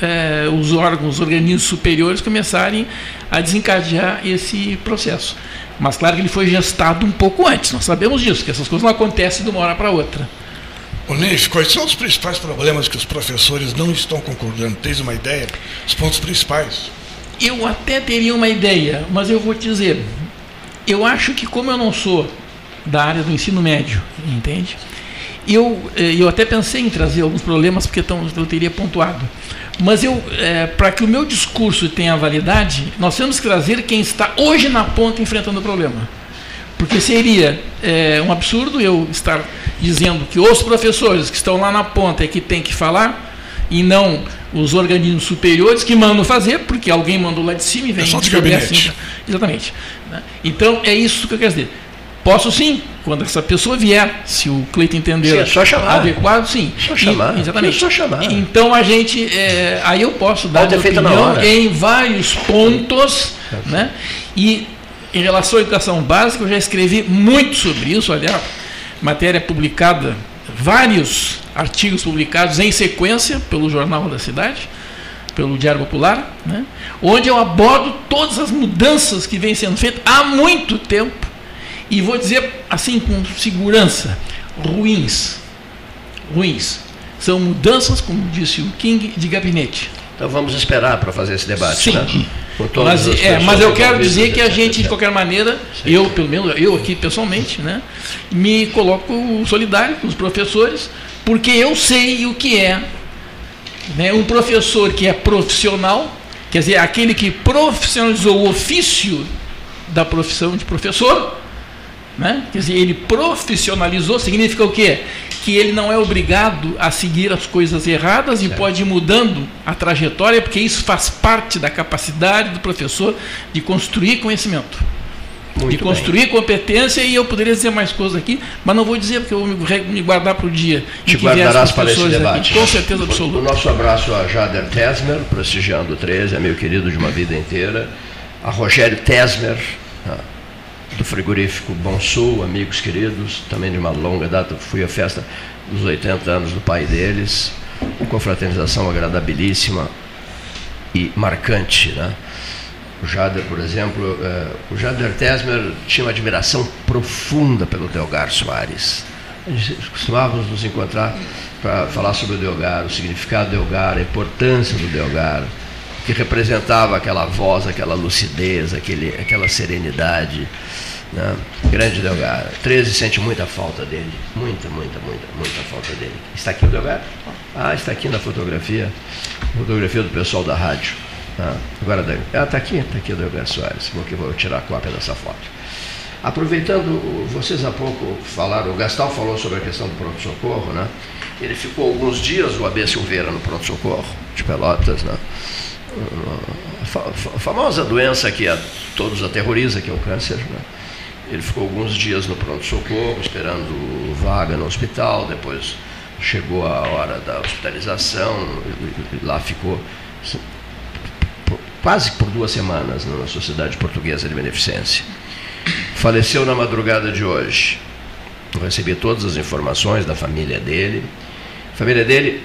é, os órgãos, os organismos superiores começarem a desencadear esse processo. Mas claro que ele foi gestado um pouco antes, nós sabemos disso, que essas coisas não acontecem de uma hora para outra. O Neif, quais são os principais problemas que os professores não estão concordando? Tens uma ideia? Os pontos principais? Eu até teria uma ideia, mas eu vou te dizer. Eu acho que, como eu não sou da área do ensino médio, entende? Eu, eh, eu até pensei em trazer alguns problemas, porque tão, eu teria pontuado. Mas eu, é, para que o meu discurso tenha validade, nós temos que trazer quem está hoje na ponta enfrentando o problema. Porque seria é, um absurdo eu estar dizendo que os professores que estão lá na ponta é que tem que falar e não os organismos superiores que mandam fazer, porque alguém mandou lá de cima e vem. É só de gabinete. Assim, exatamente. Né? Então é isso que eu quero dizer. Posso sim, quando essa pessoa vier, se o Cleiton entender sim, é só chamar. adequado, sim. Só chamar. E, exatamente. É só chamar. Então a gente, é, aí eu posso dar minha opinião em vários pontos, né? E em relação à educação básica, eu já escrevi muito sobre isso, aliás, matéria publicada, vários artigos publicados em sequência pelo Jornal da Cidade, pelo Diário Popular, né? onde eu abordo todas as mudanças que vêm sendo feitas há muito tempo e vou dizer assim com segurança, ruins. Ruins. São mudanças, como disse o King, de gabinete. Então vamos esperar para fazer esse debate, Sim. né? Mas, é, mas eu quero dizer que a gente, de qualquer maneira, Sim. eu, pelo menos eu aqui pessoalmente, né, me coloco solidário com os professores, porque eu sei o que é né, um professor que é profissional, quer dizer, aquele que profissionalizou o ofício da profissão de professor, né? Quer dizer, ele profissionalizou, significa o quê? Que ele não é obrigado a seguir as coisas erradas certo. e pode ir mudando a trajetória, porque isso faz parte da capacidade do professor de construir conhecimento. Muito de construir bem. competência e eu poderia dizer mais coisas aqui, mas não vou dizer porque eu vou me guardar para o dia Te guardarás para esse debate. Aqui, com certeza absoluta. O nosso abraço a Jader Tesmer, prestigiando o 13, é meu querido de uma vida inteira. A Rogério Tesmer, do frigorífico Bom Sul, amigos queridos, também de uma longa data, fui à festa dos 80 anos do pai deles, com fraternização agradabilíssima e marcante. Né? O Jader, por exemplo, eh, o Jader Tesmer tinha uma admiração profunda pelo Delgar Soares. Costumávamos nos encontrar para falar sobre o Delgar, o significado do Delgar, a importância do Delgar, que representava aquela voz, aquela lucidez, aquele, aquela serenidade. Né? Grande Delgado. 13 sente muita falta dele. Muita, muita, muita, muita falta dele. Está aqui o Delgado? Ah, está aqui na fotografia. Fotografia do pessoal da rádio. Ah, agora, ah, está aqui, está aqui o Delgado Soares. Vou, vou tirar a cópia dessa foto. Aproveitando, vocês há pouco falaram, o Gastal falou sobre a questão do pronto-socorro, né? Ele ficou alguns dias, o AB Silveira, no pronto-socorro de Pelotas, né? A famosa doença que a todos aterroriza, que é o câncer, né? Ele ficou alguns dias no pronto-socorro, esperando vaga no hospital, depois chegou a hora da hospitalização, e lá ficou quase por duas semanas na Sociedade Portuguesa de Beneficência. Faleceu na madrugada de hoje. Eu recebi todas as informações da família dele. A família dele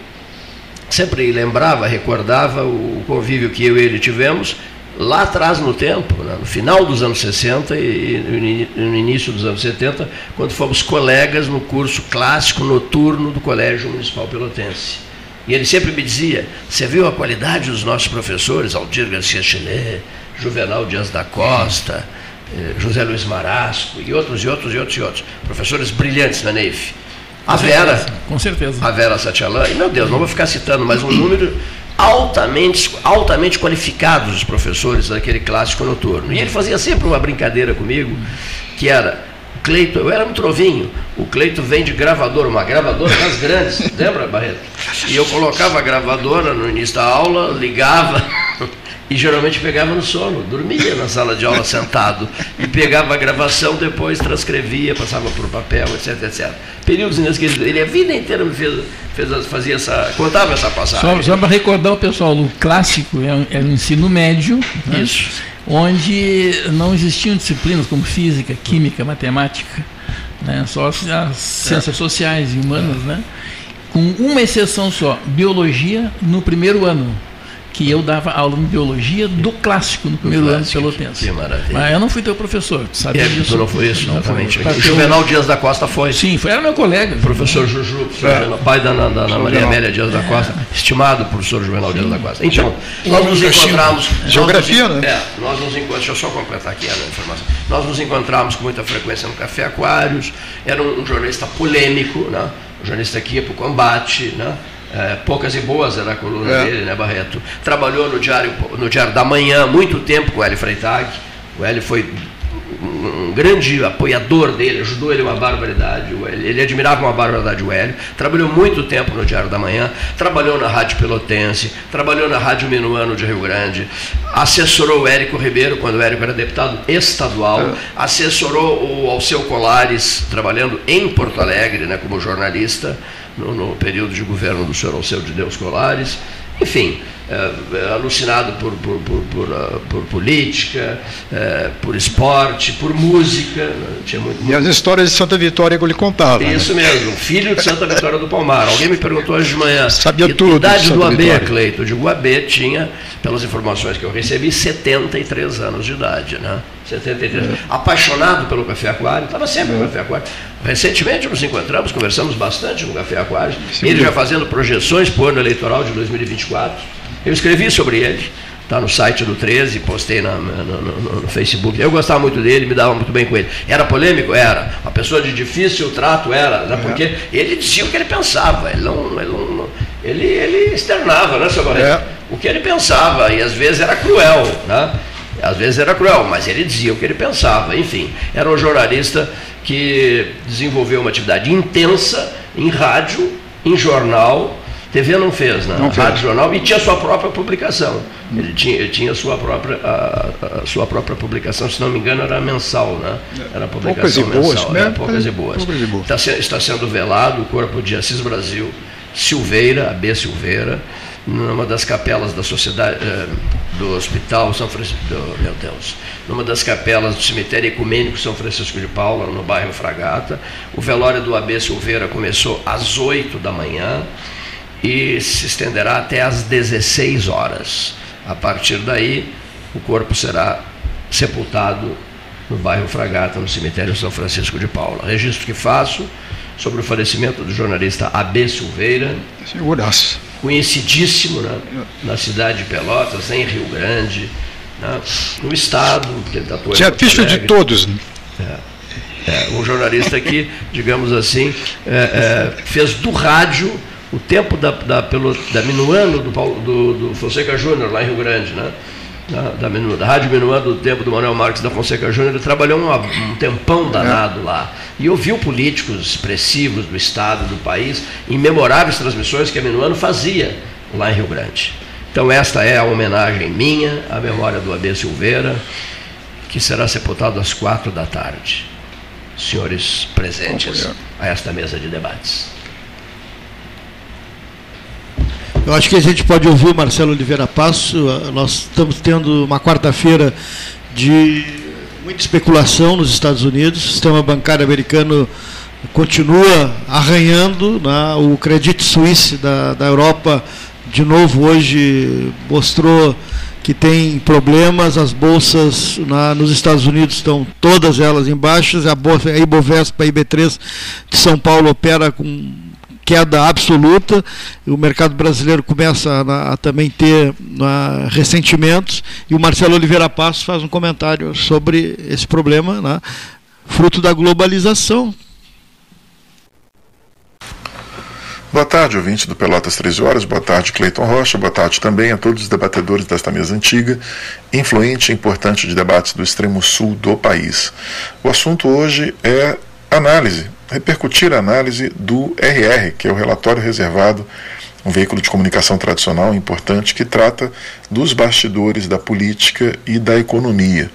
sempre lembrava, recordava o convívio que eu e ele tivemos lá atrás no tempo, né, no final dos anos 60 e, no início dos anos 70, quando fomos colegas no curso clássico noturno do Colégio Municipal Pelotense. E ele sempre me dizia: Você viu a qualidade dos nossos professores, Aldir Garcia Chené, Juvenal Dias da Costa, eh, José Luiz Marasco e outros, e outros, e outros, e outros. Professores brilhantes na NEIF. A Vera. Com certeza. A Vera Satialan. E, meu Deus, não vou ficar citando mais um número altamente, altamente qualificados os professores daquele clássico noturno. E ele fazia sempre uma brincadeira comigo, que era, Cleito, eu era muito novinho, o Cleito vem de gravadora, uma gravadora das grandes, lembra, Barreto? E eu colocava a gravadora no início da aula, ligava e geralmente pegava no sono, dormia na sala de aula sentado e pegava a gravação, depois transcrevia, passava por papel, etc, etc. Períodos inesquecíveis. Ele a vida inteira me fez, fez fazia essa, contava essa passagem. Só, só para recordar o pessoal, o clássico é, é o ensino médio, né? Isso. Onde não existiam disciplinas como física, química, matemática, né? só as, as ciências sociais e humanas, né? com uma exceção só, biologia no primeiro ano que eu dava aula de biologia do clássico no primeiro ano de Pelotense. Que maravilha. Mas eu não fui teu professor, tu sabe É, disso? tu não foi isso, Não exatamente. fui. O Juvenal Dias da Costa foi. Sim, foi, era meu colega. Professor Juju, Juvenal, pai da, da, da Ana Maria Amélia Dias da Costa, estimado professor Juvenal Dias da Costa. Então, nós nos encontramos. Geografia, nós nos, né? É, nós nos encontramos. Deixa eu só completar aqui a informação. Nós nos encontramos com muita frequência no Café Aquários. Era um, um jornalista polêmico, né? um jornalista que ia para o combate, né? É, poucas e boas era a coluna É. dele, né, Barreto? Trabalhou no Diário, no Diário da Manhã muito tempo com o Hélio Freitag. O Hélio foi um grande apoiador dele, ajudou ele uma barbaridade. Ele admirava uma barbaridade o Hélio. Trabalhou muito tempo no Diário da Manhã, trabalhou na Rádio Pelotense, trabalhou na Rádio Minuano de Rio Grande, assessorou o Érico Ribeiro quando o Érico era deputado estadual, assessorou o Alceu Colares, trabalhando em Porto Alegre né, como jornalista, no, no período de governo do senhor Alceu de Deus Colares. Enfim, alucinado por, por, por, por, ah, política, é, por esporte, por música. né? Tinha muito, E as histórias de Santa Vitória que eu lhe contava. né? isso mesmo, filho de Santa Vitória do Palmar. Alguém me perguntou hoje de manhã. Sabia "E tudo de idade do AB, Vitória." Cleito? Eu digo, o AB tinha, pelas informações que eu recebi, 73 anos de idade, né? 73. É. Apaixonado pelo Café Aquário, estava sempre no Café Aquário. Recentemente nos encontramos, conversamos bastante no Café Aquário. Ele já fazendo projeções para o ano eleitoral de 2024. Eu escrevi sobre ele. Está no site do 13, postei na- no, no- no Facebook. Eu gostava muito dele, me dava muito bem com ele. Era polêmico? Era. Uma pessoa de difícil trato? Era. Né? Porque ele dizia o que ele pensava. Ele, não, ele, não- ele, ele externava, né, seu? É. O que ele pensava. E às vezes era cruel. Né? Às vezes era cruel, mas ele dizia o que ele pensava. Enfim, era um jornalista que desenvolveu uma atividade intensa em rádio, em jornal. TV não fez, né? Não fez. Rádio, jornal e tinha sua própria publicação. Ele tinha, ele tinha sua própria a, a sua própria publicação, se não me engano, era mensal, né? Era publicação Poucas e boas, mensal, né? é, poucas e boas. Poucas e boas. Está, está sendo velado o corpo de Assis Brasil Silveira, AB Silveira, numa das capelas da sociedade eh, do Hospital São Francisco, meu Deus, numa das capelas do cemitério ecumênico São Francisco de Paula, no bairro Fragata. O velório do AB Silveira começou às 8 da manhã e se estenderá até às 16 horas. A partir daí, o corpo será sepultado no bairro Fragata, no cemitério São Francisco de Paula. Registro que faço sobre o falecimento do jornalista AB Silveira, Seguraço. conhecidíssimo né, na cidade de Pelotas, em Rio Grande, né, no estado, que ele tatuou em Tinha ficha de todos. né? É, um jornalista que, digamos assim, é, é, fez do rádio o tempo da, da, pelo, da Minuano, do, Paulo- do, do Fonseca Júnior, lá em Rio Grande, né? Da, da, Minu- da Rádio Minuano do tempo do Manuel Marques da Fonseca Júnior, ele trabalhou uma- um tempão danado lá. E ouviu políticos expressivos do Estado, do país, em memoráveis transmissões que a Minuano fazia lá em Rio Grande. Então, esta é a homenagem minha à memória do AB Silveira, que será sepultado às quatro da tarde senhores presentes a esta mesa de debates. Eu acho que a gente pode ouvir o Marcelo Oliveira Passo. Ah, Nós estamos tendo uma quarta-feira de muita especulação nos Estados Unidos. O sistema bancário americano continua arranhando. né? O Credit Suisse da, da Europa, de novo, hoje mostrou que tem problemas. As bolsas na- nos Estados Unidos estão todas elas em baixas. A, bolsa, a Ibovespa, a IB3 de São Paulo opera com queda absoluta. O mercado brasileiro começa a, a também ter na, ressentimentos. E o Marcelo Oliveira Passos faz um comentário sobre esse problema, né, fruto da globalização. Boa tarde, ouvinte do Pelotas 13 Horas. Boa tarde, Cleiton Rocha. Boa tarde também a todos os debatedores desta mesa antiga, influente e importante de debates do extremo sul do país. O assunto hoje é análise, repercutir a análise do RR, que é o relatório reservado, um veículo de comunicação tradicional importante que trata dos bastidores da política e da economia.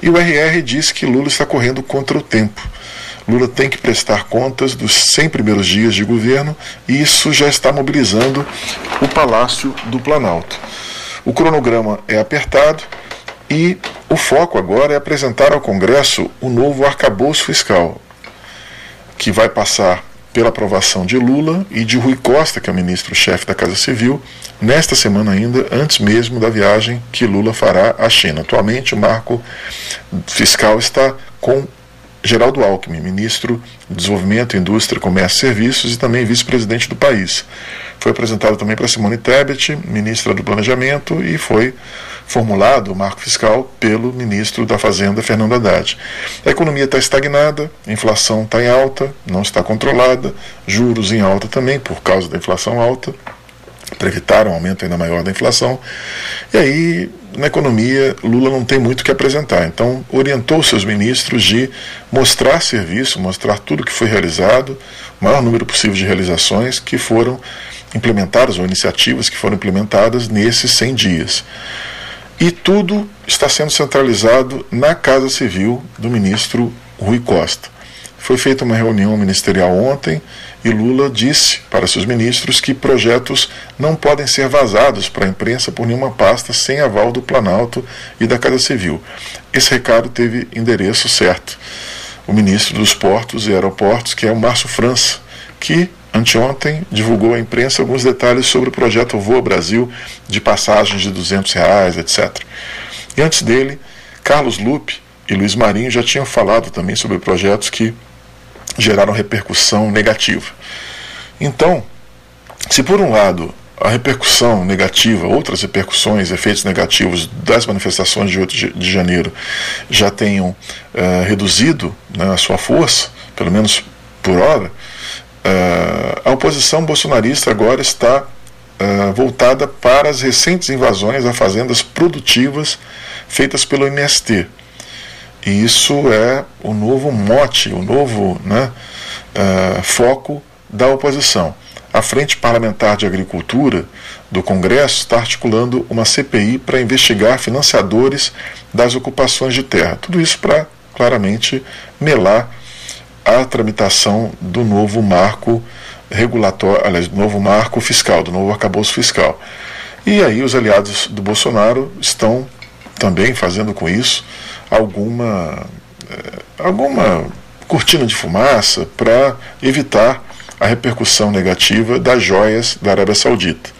E o RR diz que Lula está correndo contra o tempo. Lula tem que prestar contas dos 100 primeiros dias de governo e isso já está mobilizando o Palácio do Planalto. O cronograma é apertado e o foco agora é apresentar ao Congresso o novo arcabouço fiscal, que vai passar pela aprovação de Lula e de Rui Costa, que é o ministro-chefe da Casa Civil, nesta semana ainda, antes mesmo da viagem que Lula fará à China. Atualmente, o marco fiscal está com Geraldo Alckmin, ministro de Desenvolvimento, Indústria, Comércio e Serviços e também vice-presidente do país. Foi apresentado também para Simone Tebet, ministra do Planejamento, e foi formulado o marco fiscal pelo ministro da Fazenda, Fernando Haddad. A economia está estagnada, a inflação está em alta, não está controlada, juros em alta também por causa da inflação alta, para evitar um aumento ainda maior da inflação. E aí, na economia, Lula não tem muito o que apresentar. Então, orientou seus ministros de mostrar serviço, mostrar tudo que foi realizado, o maior número possível de realizações que foram implementadas ou iniciativas que foram implementadas nesses 100 dias. E tudo está sendo centralizado na Casa Civil do ministro Rui Costa. Foi feita uma reunião ministerial ontem e Lula disse para seus ministros que projetos não podem ser vazados para a imprensa por nenhuma pasta sem aval do Planalto e da Casa Civil. Esse recado teve endereço certo. O ministro dos Portos e Aeroportos, que é o Márcio França, que anteontem divulgou à imprensa alguns detalhes sobre o projeto Voa Brasil de passagens de 200 reais, etc. E antes dele, Carlos Lupe e Luiz Marinho já tinham falado também sobre projetos que geraram repercussão negativa. Então, se por um lado a repercussão negativa, outras repercussões, efeitos negativos das manifestações de 8 de janeiro já tenham uh, reduzido né, a sua força, pelo menos por hora, Uh, a oposição bolsonarista agora está uh, voltada para as recentes invasões a fazendas produtivas feitas pelo MST. E isso é o novo mote, o novo né, uh, foco da oposição. A Frente Parlamentar de Agricultura do Congresso está articulando uma CPI para investigar financiadores das ocupações de terra. Tudo isso para claramente melar a tramitação do novo marco regulatório, aliás, do novo marco fiscal, do novo arcabouço fiscal. E aí os aliados do Bolsonaro estão também fazendo com isso alguma, eh, alguma cortina de fumaça para evitar a repercussão negativa das joias da Arábia Saudita.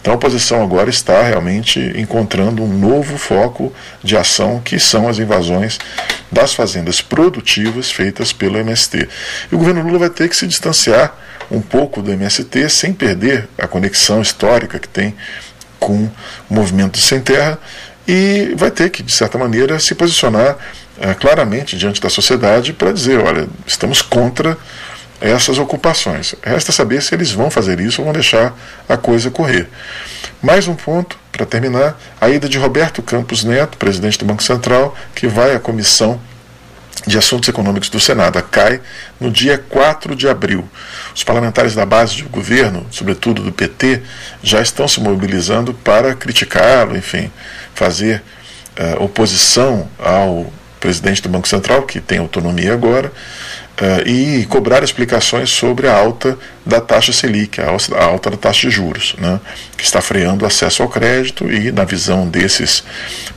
Então a oposição agora está realmente encontrando um novo foco de ação, que são as invasões das fazendas produtivas feitas pelo MST. E o governo Lula vai ter que se distanciar um pouco do MST sem perder a conexão histórica que tem com o movimento sem terra e vai ter que, de certa maneira, se posicionar é, claramente diante da sociedade para dizer: olha, estamos contra essas ocupações. Resta saber se eles vão fazer isso ou vão deixar a coisa correr. Mais um ponto, para terminar, a ida de Roberto Campos Neto, presidente do Banco Central, que vai à Comissão de Assuntos Econômicos do Senado, a CAI, no dia 4 de abril. Os parlamentares da base do governo, sobretudo do PT, já estão se mobilizando para criticá-lo, enfim, fazer uh, oposição ao presidente do Banco Central, que tem autonomia agora, uh, e cobrar explicações sobre a alta da taxa Selic, a alta da taxa de juros, né, que está freando o acesso ao crédito e, na visão desses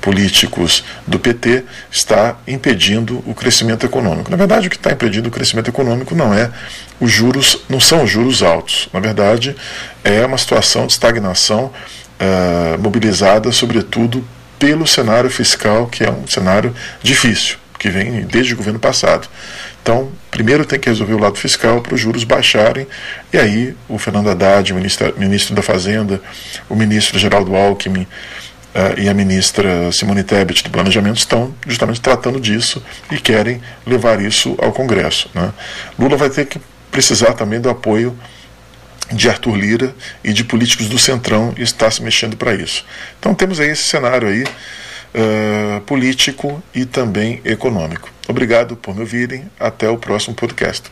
políticos do PT, está impedindo o crescimento econômico. Na verdade, o que está impedindo o crescimento econômico não é os juros, não são os juros altos. Na verdade, é uma situação de estagnação uh, mobilizada, sobretudo, pelo cenário fiscal, que é um cenário difícil, que vem desde o governo passado. Então, primeiro tem que resolver o lado fiscal para os juros baixarem, e aí o Fernando Haddad, o ministro, ministro da Fazenda, o ministro Geraldo Alckmin uh, e a ministra Simone Tebet do Planejamento estão justamente tratando disso e querem levar isso ao Congresso. Né? Lula vai ter que precisar também do apoio de Arthur Lira e de políticos do Centrão e está se mexendo para isso. Então temos aí esse cenário aí uh, político e também econômico. Obrigado por me ouvirem. Até o próximo podcast.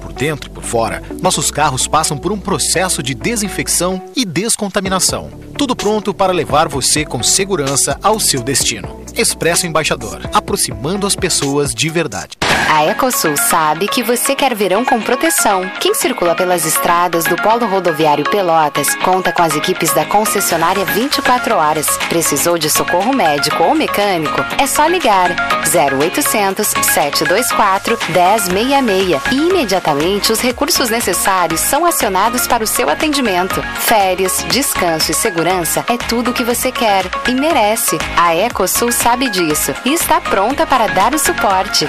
Por dentro e por fora, nossos carros passam por um processo de desinfecção e descontaminação. Tudo pronto para levar você com segurança ao seu destino. Expresso Embaixador, aproximando as pessoas de verdade. A Ecosul sabe que você quer verão com proteção. Quem circula pelas estradas do Polo Rodoviário Pelotas conta com as equipes da concessionária 24 horas. Precisou de socorro médico ou mecânico? É só ligar 0800 724 1066 e imediatamente os recursos necessários são acionados para o seu atendimento. Férias, descanso e segurança é tudo o que você quer e merece. A Ecosul sabe disso e está pronta para dar o suporte.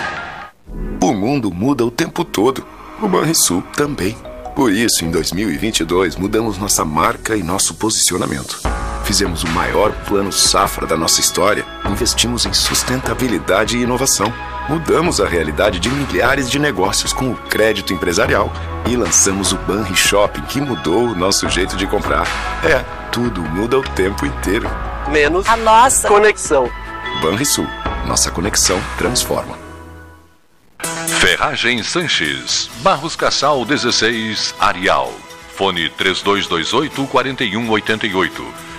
O mundo muda o tempo todo. O Banrisul também. Por isso, em 2022, mudamos nossa marca e nosso posicionamento. Fizemos o maior plano safra da nossa história, investimos em sustentabilidade e inovação. Mudamos a realidade de milhares de negócios com o crédito empresarial e lançamos o Banri Shopping, que mudou o nosso jeito de comprar. É, tudo muda o tempo inteiro. Menos a nossa conexão. Banrisul, nossa conexão transforma. Ferragem Sanches, Barros Cassal 16, Arial. Fone 3228 4188.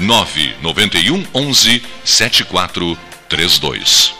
991 11 7432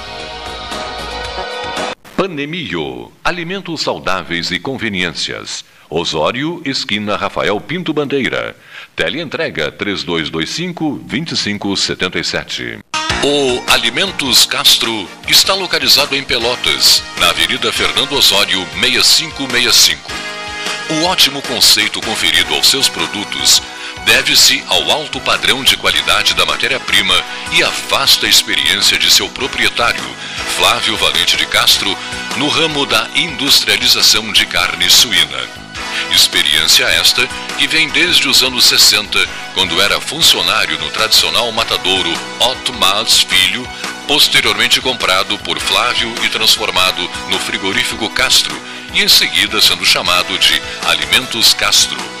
Panemio, alimentos saudáveis e conveniências. Osório, esquina Rafael Pinto Bandeira. Teleentrega 3225-2577. O Alimentos Castro está localizado em Pelotas, na Avenida Fernando Osório 6565. O ótimo conceito conferido aos seus produtos deve-se ao alto padrão de qualidade da matéria-prima e à vasta experiência de seu proprietário, Flávio Valente de Castro, no ramo da industrialização de carne suína. Experiência esta que vem desde os anos 60, quando era funcionário no tradicional matadouro Otto Mas Filho, posteriormente comprado por Flávio e transformado no frigorífico Castro, e em seguida sendo chamado de Alimentos Castro.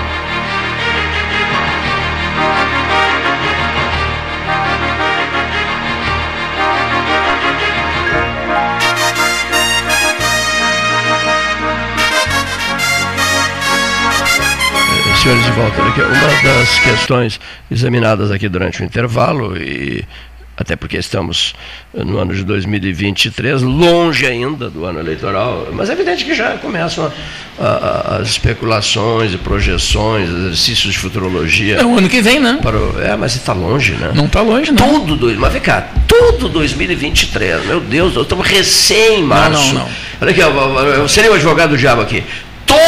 Senhores de volta. Aqui, uma das questões examinadas aqui durante o intervalo, e até porque estamos no ano de 2023, longe ainda do ano eleitoral, mas é evidente que já começam a, a, as especulações e projeções, exercícios de futurologia. É o ano que vem, né? O, é, mas está longe, né? Não está longe, não. Tudo, dois, mas vem cá, tudo 2023, meu Deus, nós estamos recém março. Não, não, não. Olha aqui, eu serei o advogado do diabo aqui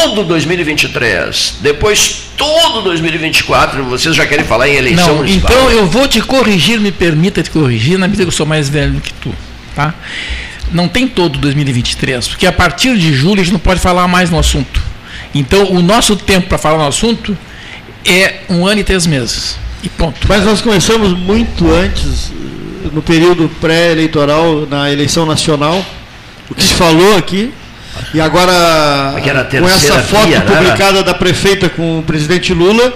todo 2023, depois todo 2024, vocês já querem falar em eleição Não, municipal? então eu vou te corrigir, me permita te corrigir, na medida que eu sou mais velho do que tu, tá? Não tem todo 2023, porque a partir de julho a gente não pode falar mais no assunto. Então o nosso tempo para falar no assunto é um ano e três meses. E ponto. Mas nós começamos muito antes, no período pré-eleitoral, na eleição nacional. O que se falou aqui e agora, com essa foto via, publicada né? da prefeita com o presidente Lula,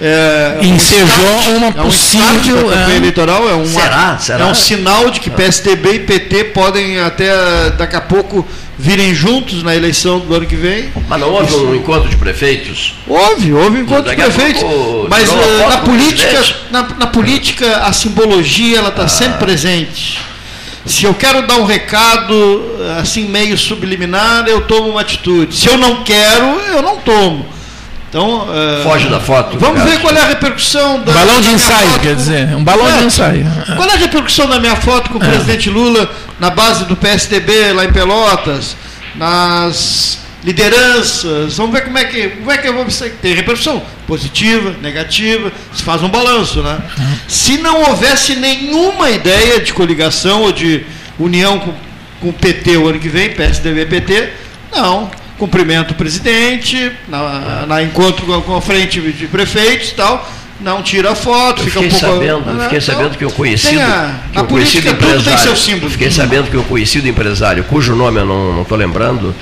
é, ensejou um uma é um possível é, é, eleitoral, é um, será, será? é um sinal de que PSDB e PT podem até daqui a pouco virem juntos na eleição do ano que vem. Mas não houve um encontro de prefeitos? Houve, houve um encontro de prefeitos. Mas uh, na política, na, na, política a simbologia ela está ah. sempre presente. Se eu quero dar um recado assim meio subliminar, eu tomo uma atitude. Se eu não quero, eu não tomo. Então, eh, Foge da foto. Vamos ver qual é a repercussão da. balão de da ensaio, foto quer dizer. Um balão de É. ensaio. Qual é a repercussão da minha foto com o presidente Lula na base do PSDB lá em Pelotas, nas lideranças? Vamos ver como é que, como é que eu vou tem repercussão positiva, negativa, se faz um balanço, né? Se não houvesse nenhuma ideia de coligação ou de união com, com o PT o ano que vem, PSDB PT, não. Cumprimento o presidente, na, na encontro com a frente de prefeitos e tal, não tira a foto, Eu fica fiquei um pouco. sabendo, eu né? fiquei Então, sabendo que eu conhecido, a- que eu conhecido política tudo tem empresário, seu símbolo. fiquei sabendo que o conhecido empresário, cujo nome eu não estou lembrando,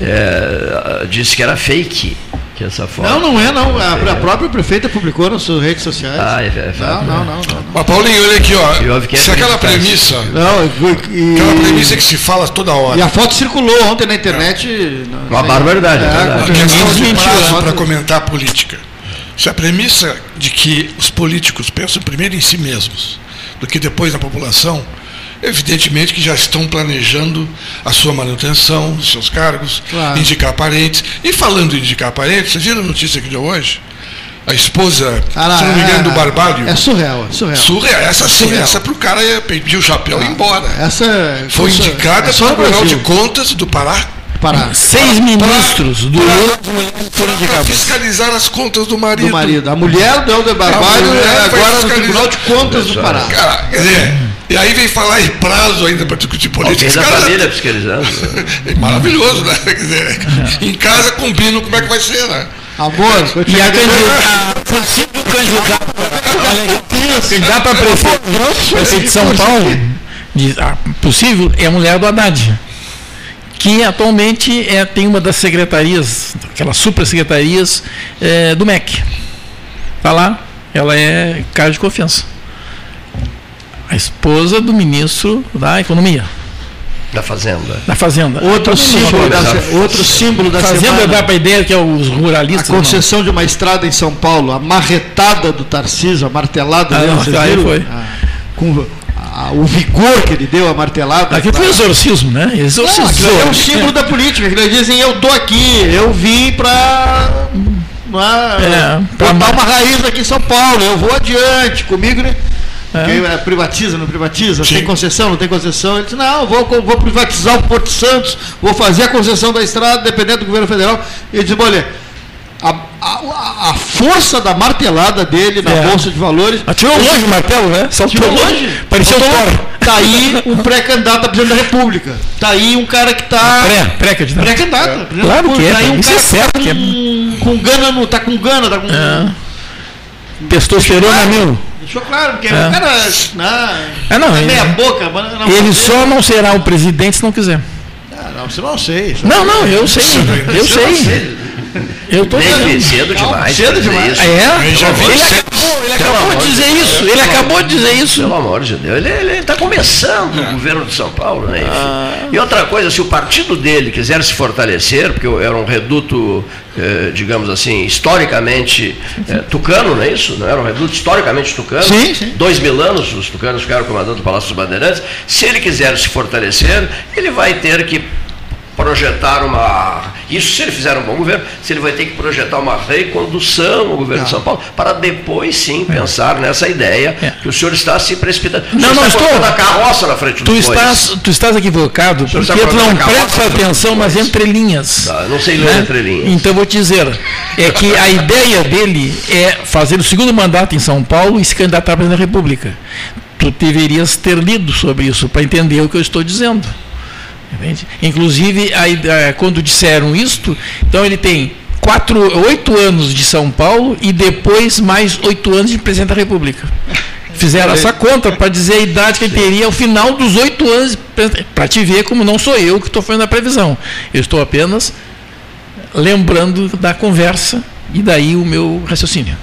é, disse que era fake, que essa foto. Não, não é, não. A, a própria prefeita publicou nas suas redes sociais. Ah, é, é, não, não, não, não. Mas Paulinho, olha aqui, ó. Eu é Se aquela premissa. Não, e, Aquela premissa que se fala toda hora. e a foto circulou ontem na internet. Uma barbaridade, é verdade. A questão de Ninguém prazo mentiu. para comentar a política. Se a premissa de que os políticos pensam primeiro em si mesmos do que depois na população, evidentemente que já estão planejando a sua manutenção, os seus cargos, Claro. indicar parentes. E falando em indicar parentes, vocês viram a notícia que deu hoje? A esposa, Ah, se não me engano, do é- Barbário. É surreal, é surreal. Surreal. Essa sim, Surreal. essa pro cara é pedir o chapéu e ir embora. Essa é- Foi é- indicada é pelo no Tribunal de. Contas do Pará Pará. Seis ministros do para indicados. fiscalizar as contas do marido. Do marido. A mulher do Helder Barbalho é vai agora no. Tribunal de Contas do Pará. Cara, quer dizer, e aí vem falar em prazo ainda para discutir política. Alguém da cara família fiscalizando. é maravilhoso, né? Quer dizer, em casa combinam como é que vai ser, né? Amor, E a candidata, a possível candidata, candidata a prefeito, prefeito de São Paulo, de- a possível, é a mulher do Haddad, que atualmente é, tem uma das secretarias, aquelas super secretarias é, do MEC. Está lá, ela é cara de confiança. A esposa do ministro da Economia, Da Fazenda. da Fazenda. Outro mundo símbolo, da, se- outro símbolo da Fazenda semana. dá para ideia que é os A ruralistas. não. concessão de uma estrada em São Paulo, a marretada do Tarcísio, a martelada, Ah, né? não, aí foi. Ah, com a- o vigor que ele deu, a martelada. Aqui foi exorcismo, né? Não, Exorcismo. ali é um símbolo da política, que eles dizem, eu tô aqui, eu vim para É, botar ma- uma raiz aqui em São Paulo, eu vou adiante, comigo, né? Porque, é, privatiza, não privatiza, tem concessão, não tem concessão. Ele disse, não, vou, vou privatizar o Porto Santos, vou fazer a concessão da estrada, dependendo do governo federal. Ele disse, olha, a, a, força da martelada dele na É. Bolsa de Valores. Atirou longe o martelo, né? Saltou Tirou longe. Parecia o Botou- Thor. Tá aí um pré-candidato a presidente da República. Tá aí um cara que tá. Pré, pré-candidato. Pré-candidato. É. Claro que é. Tá aí um isso é cara certo tá é. com, com gana, no, tá com gana, tá com. Testosterona mil. Deixou claro, porque É. o cara. Não, É, não, é ele- meia boca, Ele só não será o presidente se não quiser. Ah, não, você não sei. Não, não, eu sei. Eu sei. Eu tô dizendo. cedo demais. cedo demais. isso. É? Aí já Ele acabou, ele Pelo acabou de dizer Deus. isso. Ele acabou de dizer isso. Pelo amor de Deus, ele está começando o governo de São Paulo, né? enfim. E outra coisa, se o partido dele quiser se fortalecer, porque era um reduto, eh, digamos assim, historicamente eh, tucano, não é isso? Não era um reduto historicamente tucano? Sim, sim. Dois mil anos os tucanos ficaram comandando o Palácio dos Bandeirantes. Se ele quiser se fortalecer, ele vai ter que projetar uma. Isso se ele fizer um bom governo, se ele vai ter que projetar uma recondução no governo de São Paulo, para depois sim pensar nessa ideia que o senhor está se precipitando. O Não, não está estou. a carroça na frente Tu dos bois. estás, tu estás equivocado, porque tu não presta atenção nas bois. entrelinhas. Tá, não sei ler né? entrelinhas. Então vou te dizer, é que a ideia dele é fazer o segundo mandato em São Paulo e se candidatar à presidente da República. Tu deverias ter lido sobre isso para entender o que eu estou dizendo. Entende? Inclusive, a ide- eh, quando disseram isto, então ele tem quatro, oito anos de São Paulo e depois mais oito anos de presidente da República. Fizeram essa conta para dizer a idade que ele teria ao final dos oito anos, para te ver como não sou eu que estou fazendo a previsão. Eu estou apenas lembrando da conversa e daí o meu raciocínio.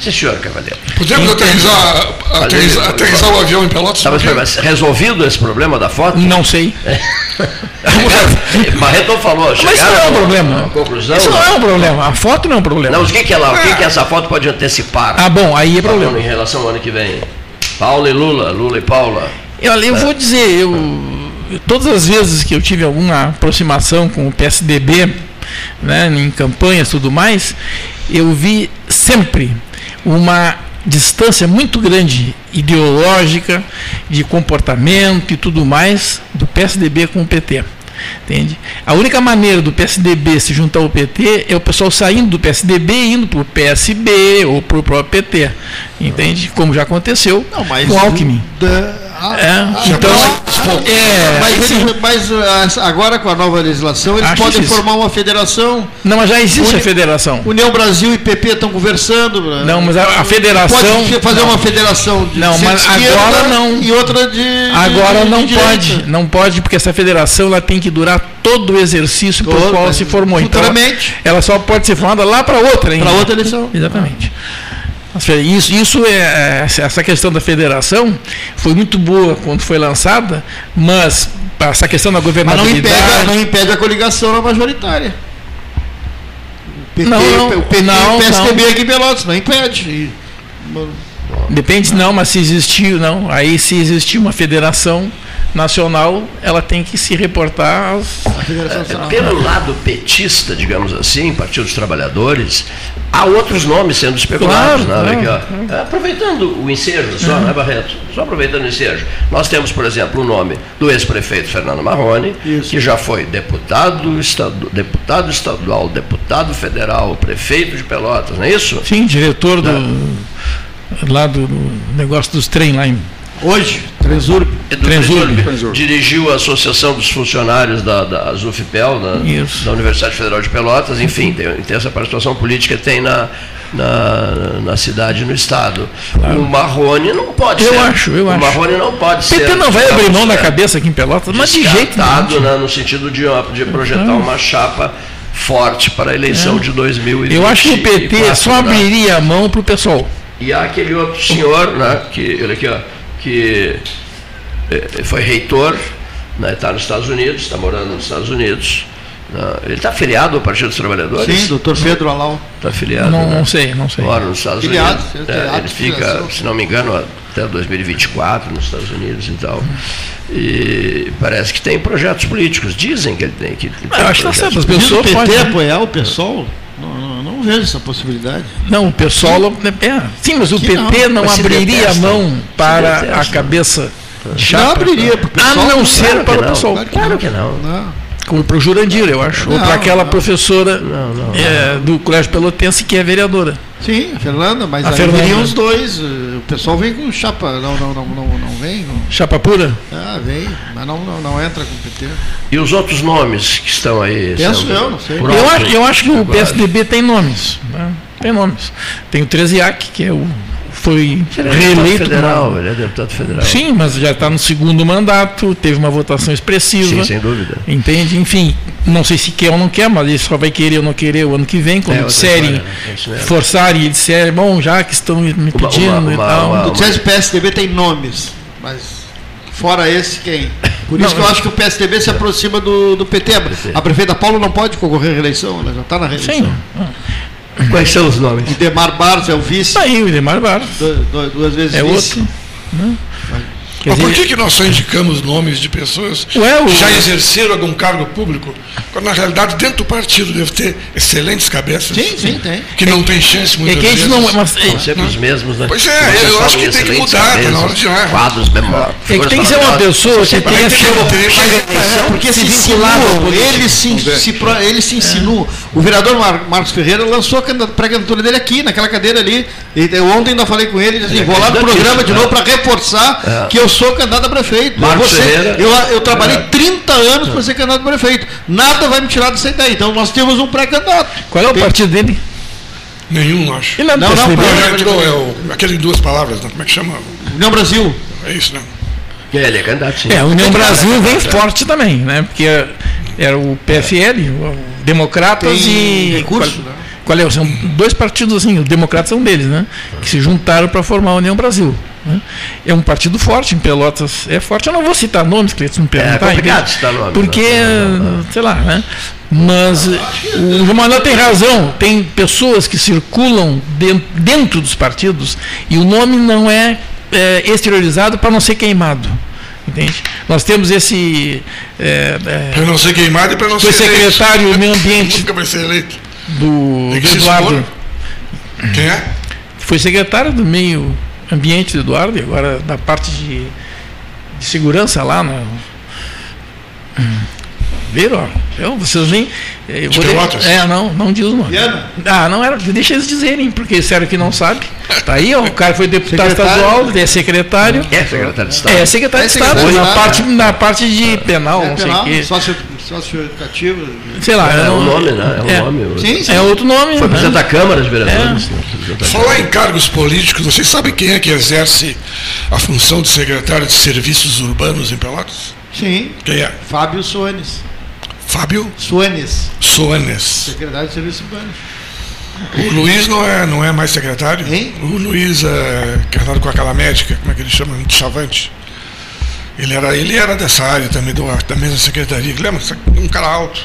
Sim, senhor, cavaleiro. Podemos aterrizar, aterrizar, aterrizar o avião em Pelotas? Tá, mas, mas resolvido esse problema da foto? Não sei. Barreto falou, Mas isso não é um problema. uma conclusão. Isso não é um problema. A foto não é um problema. Não, o que, que, ela, o que, que essa foto pode antecipar? Ah, bom, aí é Falando problema. em relação ao ano que vem. Paula e Lula, Lula e Paula. Olha, eu É. vou dizer, eu, todas as vezes que eu tive alguma aproximação com o PSDB, né, em campanhas e tudo mais, eu vi sempre uma distância muito grande ideológica, de comportamento e tudo mais do PSDB com o PT. Entende? A única maneira do PSDB se juntar ao PT é o pessoal saindo do PSDB e indo para o PSB ou para o próprio PT. Entende? Como já aconteceu Não, com o Alckmin. Da- É, ah, então, mas- é, mas, assim, eles- mas, ah, agora com a nova legislação eles Acho podem difícil. formar uma federação. Não, mas já existe Uni- a federação. União Brasil e PP estão conversando. né? Não, mas a- a federação- Pode fazer não. uma federação de Não, mas agora não. E outra de. Agora de- de não direita. pode, não pode, porque essa federação ela tem que durar todo o exercício para o qual se formou. Então, ela, só pode ser formada lá para outra. Para outra eleição. Exatamente. Fe- Isso, isso é, é- essa questão da federação foi muito boa quando foi lançada, mas essa questão da Mas não governabilidade. impede, não impede a coligação na majoritária. O PT, Não, não, o PT não, o PSDB não. aqui em Pelotas, não impede. Depende, não, mas se existir, não. Aí se existir uma federação nacional, ela tem que se reportar às. É, Pelo lado petista, digamos assim, Partido dos Trabalhadores, há outros nomes sendo especulados. Claro, né? Claro, aqui, ó. Aproveitando o ensejo só, Uhum. né, Barreto? Só aproveitando o ensejo. Nós temos, por exemplo, o nome do ex-prefeito Fernando Marrone, que já foi deputado, estadu- deputado estadual, deputado federal, prefeito de Pelotas, não é isso? Sim, diretor do. lá do, do negócio dos trem lá em. Hoje, Transurb. É Transurb. Transurb. Dirigiu a Associação dos Funcionários da, da ZUFPEL, da, Universidade Federal de Pelotas, enfim, tem, tem essa participação política tem na, na, na cidade e no Estado. O Marrone não pode Eu ser. acho, eu o acho. Marrone não pode ser. PT não vai abrir mão da digamos, cabeça aqui em Pelotas, mas de jeito nenhum. né, no sentido de, de projetar uma chapa forte para a eleição É. de 2020. Eu acho que o PT só abriria a mão para o pessoal. E há aquele outro senhor, né, que, olha aqui, ó, que eh, foi reitor, né, está nos Estados Unidos, está morando nos Estados Unidos. né, ele está afiliado ao Partido dos Trabalhadores? Sim, doutor Pedro Alau. Está afiliado. Não- né? não sei, não sei. Mora nos Estados Filiado, Unidos. ele É, ele fica, filiação. se não me engano, até 2024 nos Estados Unidos e tal. E parece que tem projetos políticos. Dizem que ele tem. Que tem Eu acho que tá certo, as o pessoas PT podem- apoiar o PSOL? Não, não, não vejo essa possibilidade. Não, o pessoal. É, sim, mas o Que PT não, não, abriria a mão para a detestam. cabeça de Não chapa. abriria pro A não ser claro para que o não, pessoal. Claro que não. Não. Como para o Jurandir, eu acho. ou Não, para aquela não. professora não, é, do Colégio Pelotense que é vereadora. Sim, a Fernanda, mas A aí Fernanda. viriam os dois. eh, O pessoal vem com chapa. Não, não, não, não, não vem. Não. Chapa pura? Ah, vem, mas não, não, não entra com o PT. E os outros nomes que estão aí? Penso eu, não sei. Eu acho, eu acho que o? PSDB tem nomes. né? Tem nomes. Tem o Treziak, que é o, foi Ele é deputado reeleito. federal, ele é deputado federal. Sim, mas já está no segundo mandato, teve uma votação expressiva. Sim, sem dúvida. Entende? Enfim, não sei se quer ou não quer, mas ele só vai querer ou não querer o ano que vem, quando É, disserem, história, né? É forçarem e disserem, bom, já que estão me me Uma- pedindo uma- e uma- tal. uma- O dissesse PSDB tem nomes, mas fora esse, quem? Por isso Não, que eu acho que o PSDB se aproxima do, do PT. A prefeita Paulo não pode concorrer à reeleição, ela já está na reeleição. Sim. Quais são os nomes? O Demar Barros é o vice. Tá aí, o Demar Barros. Du- du- duas vezes É vice. outro. né? Quer Mas por que, que nós só indicamos nomes de pessoas Ué, o- que já exerceram algum cargo público, quando na realidade dentro do partido deve ter excelentes cabeças? Sim, sim, tem. Que não tem chance É muitas que a gente vezes. não. Mas, São sempre os mesmos, né? Pois é, eu acho que tem que mudar, tá na hora de ir. Quadros memórios. É que tem que ser uma pessoa que tenha que É, porque se insinuam, ele se, se, ele se insinua. O vereador Mar- Marcos Ferreira lançou a pré-candidatura dele aqui, naquela cadeira ali. E eu ontem ainda falei com ele, disse assim, Ele é vou lá no programa de né? novo para reforçar É. que eu sou candidato a prefeito. Marcos Ferreira. eu, eu trabalhei É. 30 anos para ser candidato a prefeito. Nada vai me tirar dessa ideia. Então nós temos um pré-candidato. Qual é o Tem- partido dele? Nenhum, acho. Ele é Não, não, PSDB? Não, é o, aquele em duas palavras, né? como é que chama? União Brasil. É isso, né? Ele é candidato, sim. É, União Brasil vem É. forte também, né? Porque era o PFL, o Democratas Tem e. recurso, qual, né? qual é? São dois partidos assim, os democratas são deles, né? Que se juntaram para formar a União Brasil. Né? É um partido forte em Pelotas. É forte. Eu não vou citar nomes, que me perguntar. complicado entende? citar nomes, Porque, né? sei lá, né? Mas eh, o Manuel tem razão. Tem pessoas que circulam den- dentro dos partidos e o nome não é, é exteriorizado para não ser queimado. Entende? Nós temos esse. É, é, para não ser queimado e para não foi ser secretário do meio ambiente. Nunca vai ser eleito. Do, do Eduardo. Quem é? Foi secretário do meio ambiente do Eduardo, e agora da parte de, de segurança lá na. Viram? Eu, vocês nem. Eu De Pelotas? é, não, não diz o nome. Viana? Ah, não era. Deixa eles dizerem, porque sério que não sabe. Tá aí, ó, o cara foi deputado Secretário? estadual, ele é secretário. É secretário de Estado. É, secretário É de Estado, secretário de na parte, na parte de penal, É não penal, sei o quê. Educativo. Sei lá. É eu um não- nome, né? É um é. nome. Sim, sim. É outro nome. Foi né? presidente da Câmara de Vereadores. né? Presidente da Falar em cargos políticos, vocês sabem quem é que exerce a função de secretário de Serviços Urbanos em Pelotas? Sim. Quem é? Fábio Soanes. Fábio Soanes, Soanes. secretário de Serviços Urbanos. O Luiz não é, não é mais secretário? Hein? O Luiz é casado com aquela médica, como é que ele chama? De Chavante. Ele era, ele era dessa área também, do, da mesma secretaria. Lembra? Um cara alto.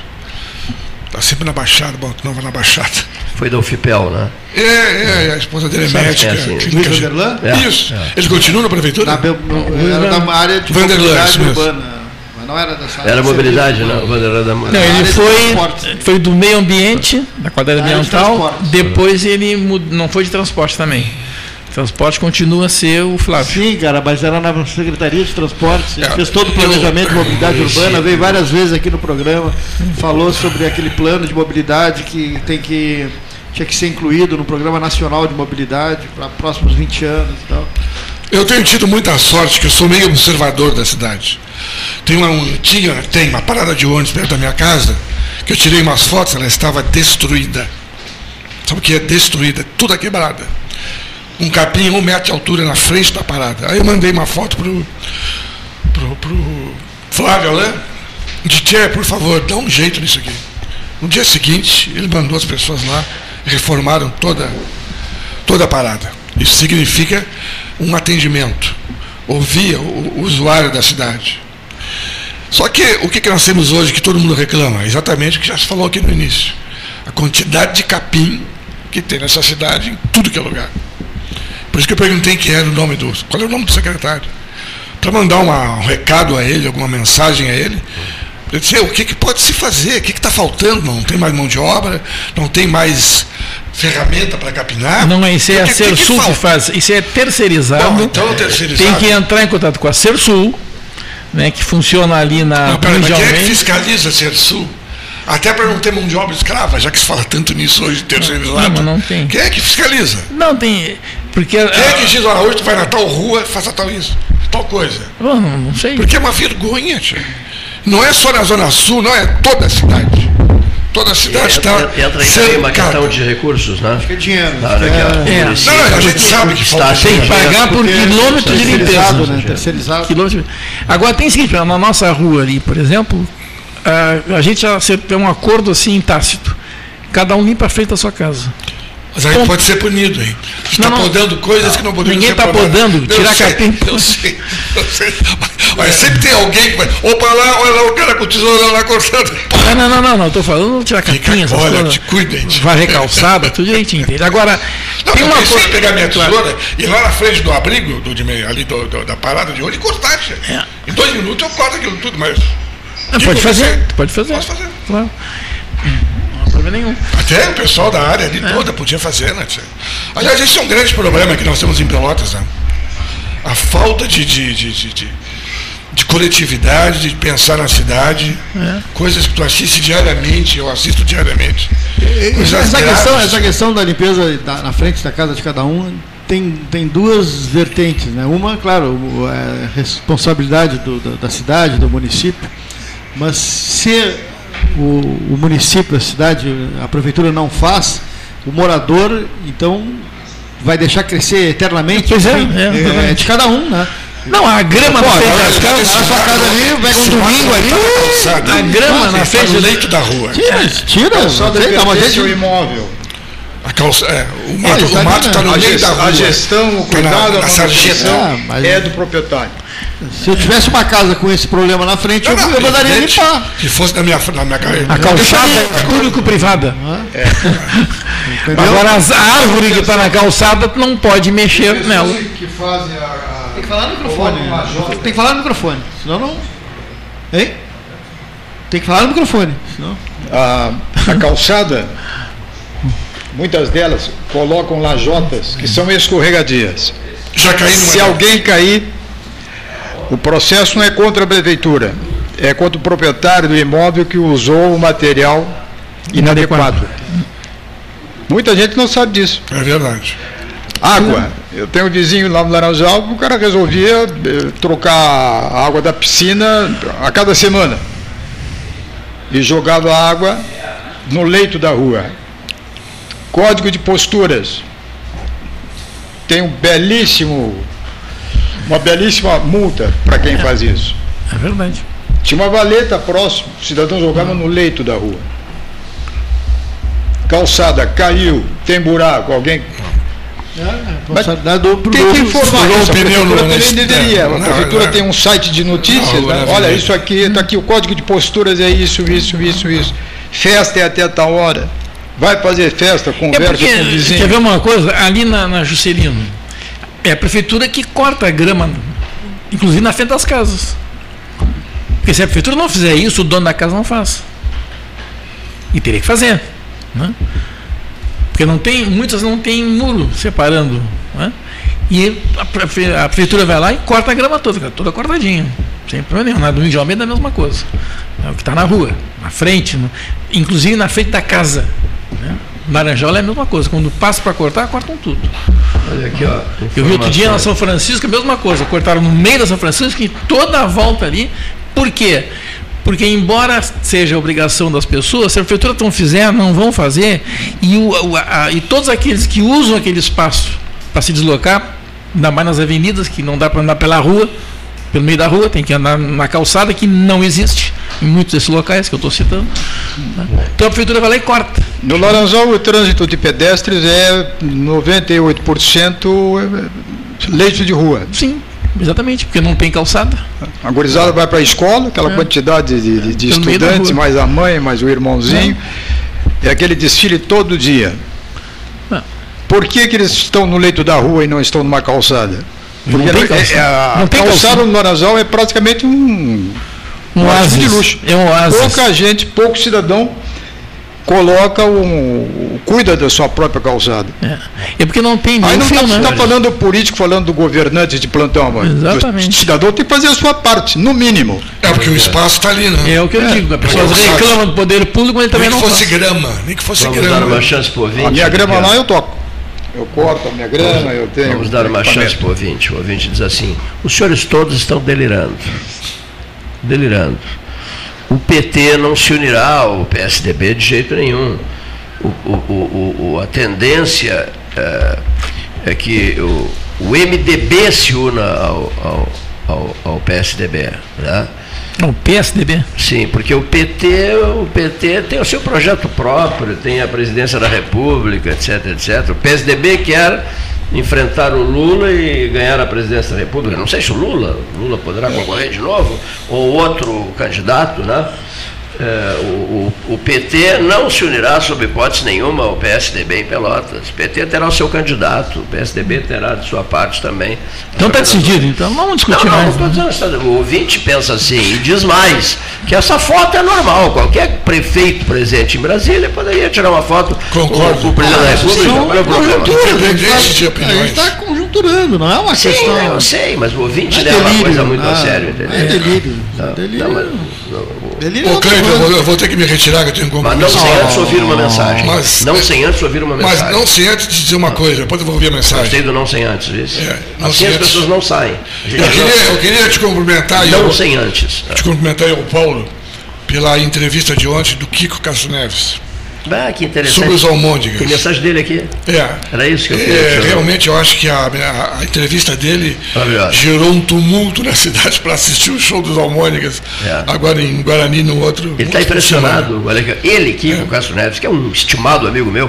Tá sempre na Baixada, bom, Nova na Baixada. Foi da UFIPEL, né? É, é, a esposa dele é Sabe médica. é, assim? clínica Vanderlan? É, Isso. é. Ele continua na prefeitura? Na, era da área de Vanderlan, mobilidade urbana. Mas não era dessa área Era de mobilidade, né? O urbanos. Vanderlei da Não, ele de foi, foi do meio ambiente, da de ambiental, transporte. depois ele mud- não foi de transporte também. Transporte continua a ser o Flávio. Sim, cara, mas era na Secretaria de Transportes, É, fez todo o eu- planejamento de mobilidade urbana, veio várias vezes aqui no programa, falou sobre aquele plano de mobilidade que tem que tinha que ser incluído no Programa Nacional de Mobilidade para próximos 20 anos e tal. Eu tenho tido muita sorte, que eu sou meio observador da cidade. Tem uma, um- tinha, tem uma parada de ônibus perto da minha casa, que eu tirei umas fotos, ela estava destruída. Sabe o que é destruída? Toda quebrada. Um capim um metro de altura na frente da parada. Aí eu mandei uma foto pro, pro, pro Flávio, né? De Tchê, por favor, dá um jeito nisso aqui. No dia seguinte, ele mandou as pessoas lá, reformaram toda, toda a parada. Isso significa um atendimento. Ouvia o, o usuário da cidade. Só que o que, nós temos hoje que todo mundo reclama? Exatamente o que já se falou aqui no início. A quantidade de capim que tem nessa cidade em tudo que é lugar. Por isso que eu perguntei quem era o nome do. Qual é o nome do secretário? Para mandar uma- um recado a ele, alguma mensagem a ele. Eu disse, o que, que pode se fazer? O que está faltando? Não tem mais mão de obra, não tem mais ferramenta para capinar. Não é isso, é a Sersul que faz. Isso é terceirizado. Bom, então terceirizado. Tem que entrar em contato com a Sersul, né, que funciona ali na Não, pera, mas quem é que fiscaliza a Sersul? Até para não ter mão de obra escrava, já que se fala tanto nisso hoje, terceirizado. Não, não tem. Quem é que fiscaliza? Não tem. Porque. Quem é que diz, olha, hoje tu vai na tal rua, faça tal isso, tal coisa? Não, não sei. Porque é uma vergonha, tia. Não é só na Zona Sul, não, é toda a cidade. Toda a cidade está Entra, entra aí também uma questão de recursos, né? Acho que é dinheiro. Acho que é- município Não, não, a gente sabe que está falta Tem que pagar por Porque é quilômetro de terceirizado, limpeza. né? Terceirizado. Quilômetro. Agora tem o seguinte, na nossa rua ali, por exemplo, a, a gente já tem um acordo assim tácito. Cada um limpa a frente da sua casa. Mas aí pode ser punido, hein? Está Não, não. podando coisas que não poderiam Ninguém ser tá podadas. podando, tirar capim. Eu sei, eu sei. Mas sempre tem alguém que vai. Opa lá, olha lá o cara com o tesourão lá cortando. Não, não, não, não, não, tô falando tirar essas olha, coisas. te cuida, gente. Varrer calçada, tudo direitinho. entende? Agora, Não, tem uma coisa. pegar minha tesoura e ir lá na frente do abrigo, do, de ali do- do- da parada de ônibus e cortar. É. Em dois minutos eu corto aquilo tudo, mas. Não, que pode fazer, pode fazer. Posso fazer. Claro. Problema nenhum. Até o pessoal da área ali toda podia fazer, né? tia? Aliás, esse é um grande problema que nós temos em Pelotas, né? A falta de, de, de, de, de- de coletividade, de pensar na cidade, É. coisas que tu assiste diariamente, eu assisto diariamente. Essa graves. questão, essa questão da limpeza da- na frente da casa de cada um tem, tem duas vertentes. Né? Uma, claro, o- é responsabilidade do- da, da cidade, do município, mas se o, o município, a cidade, a prefeitura não faz, o morador, então, vai deixar crescer eternamente. Pois é, é, é, de cada um, né? Não, a grama Pô, na frente agora da esse cara- casa. a sua casa ali, pega um domingo ali, calçada. A grama Nossa, na tá frente do- leito da rua. Tira, tira, Só não sei, dá uma pertence gente- ao imóvel. A calça, é, o mato está o mato está no A, meio da rua. a gestão, o Tá cuidado, na, a na manutenção é do proprietário. Se eu tivesse uma casa com esse problema na frente, eu, Não, não, eu mandaria evidente. limpar. Se fosse na minha, na minha casa. A calçada é público-privada. Entendeu? Agora, as- a árvore que está na calçada, tu não pode mexer nela. que fazem a, Tem que falar no microfone. Tem que falar no microfone. Senão não. Hein? Tem que falar no microfone. Senão... A, a calçada, muitas delas colocam lajotas que são escorregadias. Já caí Se alguém cair, o processo não é contra a prefeitura, é contra o proprietário do imóvel que usou o material inadequado. Muita gente não sabe disso. É verdade. Água. Eu tenho um vizinho lá no Laranjal, o cara resolvia eh, trocar a água da piscina a cada semana. E jogava a água no leito da rua. Código de posturas. Tem um belíssimo, uma belíssima multa para quem faz isso. É verdade. Tinha uma valeta próximo, o cidadão jogava no leito da rua. Calçada, caiu, tem buraco, alguém. Mas tem que informar isso. A prefeitura também deveria. A prefeitura tem um site de notícias, né? Olha, isso aqui, está aqui, o código de posturas é isso, isso, isso, isso. Festa é até tal hora. Vai fazer festa, É conversa porque, com o vizinho. quer ver uma coisa? Ali na, na Juscelino, é a prefeitura que corta a grama, inclusive na frente das casas. Porque se a prefeitura não fizer isso, o dono da casa não faz. E teria que fazer. Né? Porque não tem, muitas não tem muro separando. Né? E a, a prefeitura vai lá e corta a grama toda, toda cortadinha. Sem problema nenhum. Na do Índio Almeida é a mesma coisa. É o que está na rua, na frente, no- inclusive na frente da casa. Né? Laranjola é a mesma coisa. Quando passa para cortar, cortam tudo. Olha aqui, ó. Eu vi outro dia na. São Francisco a mesma coisa. Cortaram no meio da São Francisco e toda a volta ali. Por quê? Porque, embora seja obrigação das pessoas, se a prefeitura não fizer, não vão fazer, e, o, o- a- e todos aqueles que usam aquele espaço para se deslocar, ainda mais nas avenidas, que não dá para andar pela rua, pelo meio da rua, tem que andar na calçada, que não existe em muitos desses locais que eu estou citando. né? Então a prefeitura vai lá e corta. No Laranjal, o trânsito de pedestres é 98% leito de rua. Sim, exatamente, porque não tem calçada. A gurizada vai para a escola, aquela quantidade de, de- de estudantes, mais a mãe, mais o irmãozinho. É aquele desfile todo dia. Não. Por que, que eles estão no leito da rua e não estão numa calçada? Não Porque tem é- calçada. é a Não tem calçada calçada. no Laranjal é praticamente um, Um artigo oásis. de luxo. É um oásis. Pouca gente, pouco cidadão coloca um, cuida da sua própria calçada. É, é porque não tem Aí não está né? tá falando do político, falando do governante de plantão, mas Exatamente. o cidadão tem que fazer a sua parte, no mínimo. É porque o espaço está ali, né? É o que eu digo. As pessoas reclamam do poder público, mas ele também nem não que fosse faz. grama, nem que fosse Vamos grama. dar uma chance pro ouvinte. A minha grama lá eu toco. Eu corto a minha grama, eu tenho. Vamos dar uma chance para o ouvinte. O ouvinte diz assim: os senhores todos estão delirando. Delirando. O PT não se unirá ao PSDB de jeito nenhum. O, o- o- a tendência é, é que o, o MDB se una ao, ao, ao, ao PSDB. Né? Não, PSDB. Sim, porque o PT, o PT tem o seu projeto próprio, tem a presidência da República, etc, etc. O PSDB quer enfrentar o Lula e ganhar a presidência da República. Não sei se o Lula, Lula poderá concorrer de novo, ou outro candidato, né? É, o, PT não se unirá sob hipótese nenhuma ao PSDB em Pelotas. O PT terá o seu candidato, o PSDB terá de sua parte também. Então está decidido, então não vamos discutir Não, não, mais. não né? dizendo, o ouvinte pensa assim e diz mais, que essa foto é normal. Qualquer prefeito presente em Brasília poderia tirar uma foto Concordo. com o presidente da República. qual é o problema? De A conjunturando, não é uma Sim, questão. eu sei, mas o ouvinte É leva a delírio. coisa muito a Ah, sério, entendeu? é delírio. Não, Delírio. não, mas- não, Delírio é Ô, eu vou, eu vou ter que me retirar, que eu tenho um mas compromisso. não sem antes ouvir uma mensagem. Mas- não sem antes ouvir uma Mas mensagem. não sem antes dizer uma coisa, depois eu vou ouvir a mensagem. Gostei do não sem antes, isso. É, não assim sem as antes. pessoas não saem. A Eu queria, eu queria te cumprimentar não eu, sem antes. te cumprimentar eu, Paulo, pela entrevista de ontem do Kiko Castro Neves. Ah, que interessante. Sobre os almôndegas. Tem mensagem dele aqui? É. Era isso que eu É, queria te realmente eu acho que a, a- a entrevista dele gerou um tumulto na cidade para assistir o show dos Almônicas. É. Agora em Guarani, no outro. Ele está impressionado. Olha aqui, ele, Kiko Castro Neves, que é um estimado amigo meu,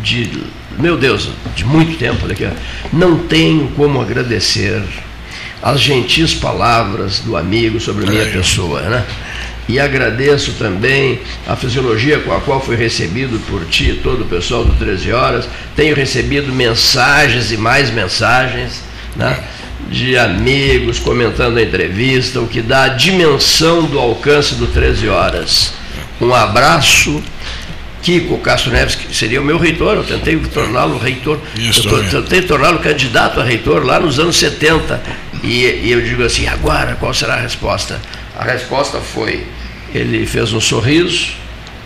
de, meu Deus, de muito tempo, olha aqui, não tem como agradecer as gentis palavras do amigo sobre a minha pessoa, né? E agradeço também a fisiologia com a qual fui recebido por ti e todo o pessoal do 13 Horas. Tenho recebido mensagens e mais mensagens, né? de amigos comentando a entrevista, o que dá a dimensão do alcance do 13 horas. Um abraço. Kiko Castro Neves, que seria o meu reitor, eu tentei torná-lo reitor, Isso, eu tentei torná-lo candidato a reitor lá nos anos 70. E, e eu digo assim, agora qual será a resposta? A resposta foi, ele fez um sorriso,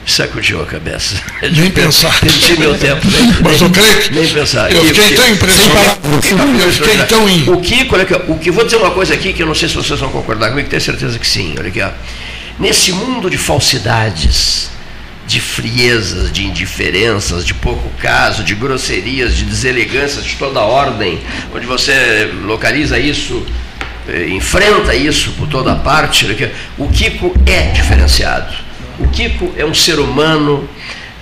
sacudiu a cabeça. Nem pensar. Perdi meu tempo. Nem, Mas, nem, ô, Cleito, nem pensar. eu E- fiquei e- tão impressionado. Eu fiquei tão O Kiko, olha aqui, ó, o que eu vou dizer uma coisa aqui que eu não sei se vocês vão concordar comigo, tenho certeza que sim. Olha aqui, ó. Nesse mundo de falsidades, de friezas, de indiferenças, de pouco caso, de grosserias, de deselegâncias de toda ordem, onde você localiza isso, enfrenta isso por toda parte, ó, o Kiko é diferenciado. O Kiko é um ser humano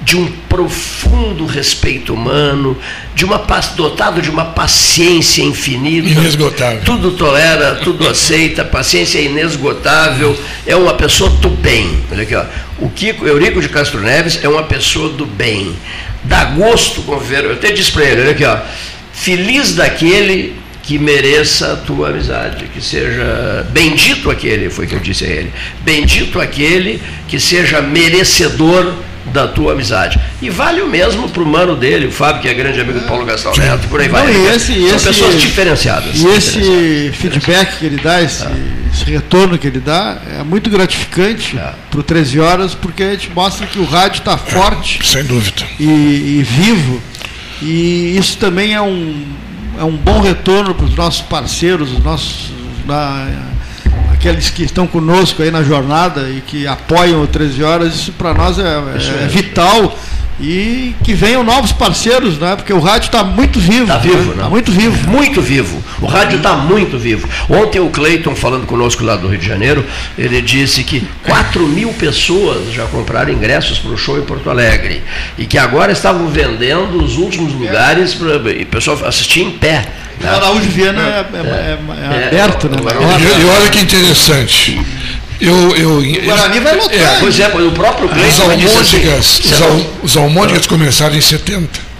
de um profundo respeito humano, de uma dotado de uma paciência infinita. Inesgotável. Tudo tolera, tudo aceita, paciência é inesgotável, é uma pessoa do bem. Olha aqui, ó. O Kiko Eurico de Castro Neves é uma pessoa do bem. Dá gosto conviver. Eu até disse para ele, olha aqui, ó. Feliz daquele que mereça a tua amizade, que seja bendito aquele, foi o que eu disse a ele. Bendito aquele que seja merecedor da tua amizade. E vale o mesmo para o mano dele, o Fábio, que é grande amigo do Paulo Gastão Neto, por aí vai. Não, e esse, São esse- pessoas diferenciadas. E esse feedback que ele dá, esse, esse retorno que ele dá, é muito gratificante para o 13 horas, porque a gente mostra que o rádio está forte. Sem dúvida. E, e vivo. E isso também é um, é um bom retorno para os nossos parceiros, os nossos. na- aqueles que estão conosco aí na jornada e que apoiam o 13 horas, isso para nós é, é- é vital. E que venham novos parceiros, né? Porque o rádio está muito vivo. Está vivo, Está né? muito vivo. Muito vivo. O rádio está muito vivo. Ontem o Cleiton, falando conosco lá do Rio de Janeiro, ele disse que 4 mil pessoas já compraram ingressos para o show em Porto Alegre. E que agora estavam vendendo os últimos lugares para o pessoal assistir em pé. O Araújo Viana é, é- é- é aberto, né? E, e olha que interessante. Eu, eu, O Guarani vai lotar. É, Pois é, o próprio Os Cleiton assim, almôndegas, os, al, os almôndegas começaram em 70.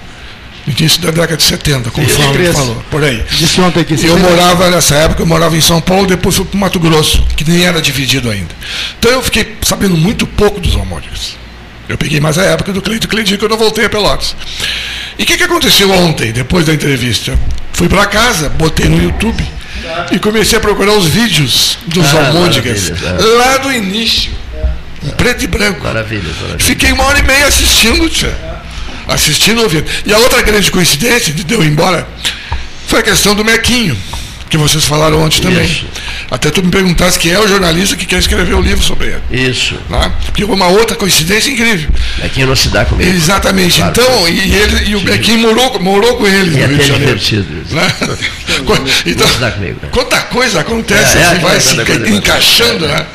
Início da década de 70, como o Flávio 73. falou, por aí. Disse ontem aqui. Eu 73. morava, nessa época, eu morava em São Paulo, depois fui para o Mato Grosso, que nem era dividido ainda. Então eu fiquei sabendo muito pouco dos almôndegas. Eu peguei mais a época do Cleito Cleitinho, quando eu voltei a Pelotas. E o que, que aconteceu ontem, depois da entrevista? Fui para casa, botei no YouTube e comecei a procurar os vídeos dos Ah, almôndegas, maravilha, lá do início, em preto e branco. Maravilha, maravilha. Fiquei uma hora e meia assistindo, tia. Assistindo, ouvindo. E a outra grande coincidência de eu ir embora foi a questão do Mequinho, que vocês falaram ontem também. Isso. Até tu me perguntasse quem é o jornalista que quer escrever o livro sobre ele. Isso. Né? Porque foi uma outra coincidência incrível. Aqui não se dá comigo. Exatamente. Claro. Então, e, ele, e o Mequinho morou, morou com ele E no Rio até de Janeiro. divertido. Né? então, Não se dá comigo. né? Quanta coisa acontece, É, é, assim, vai é, se encaixando, né?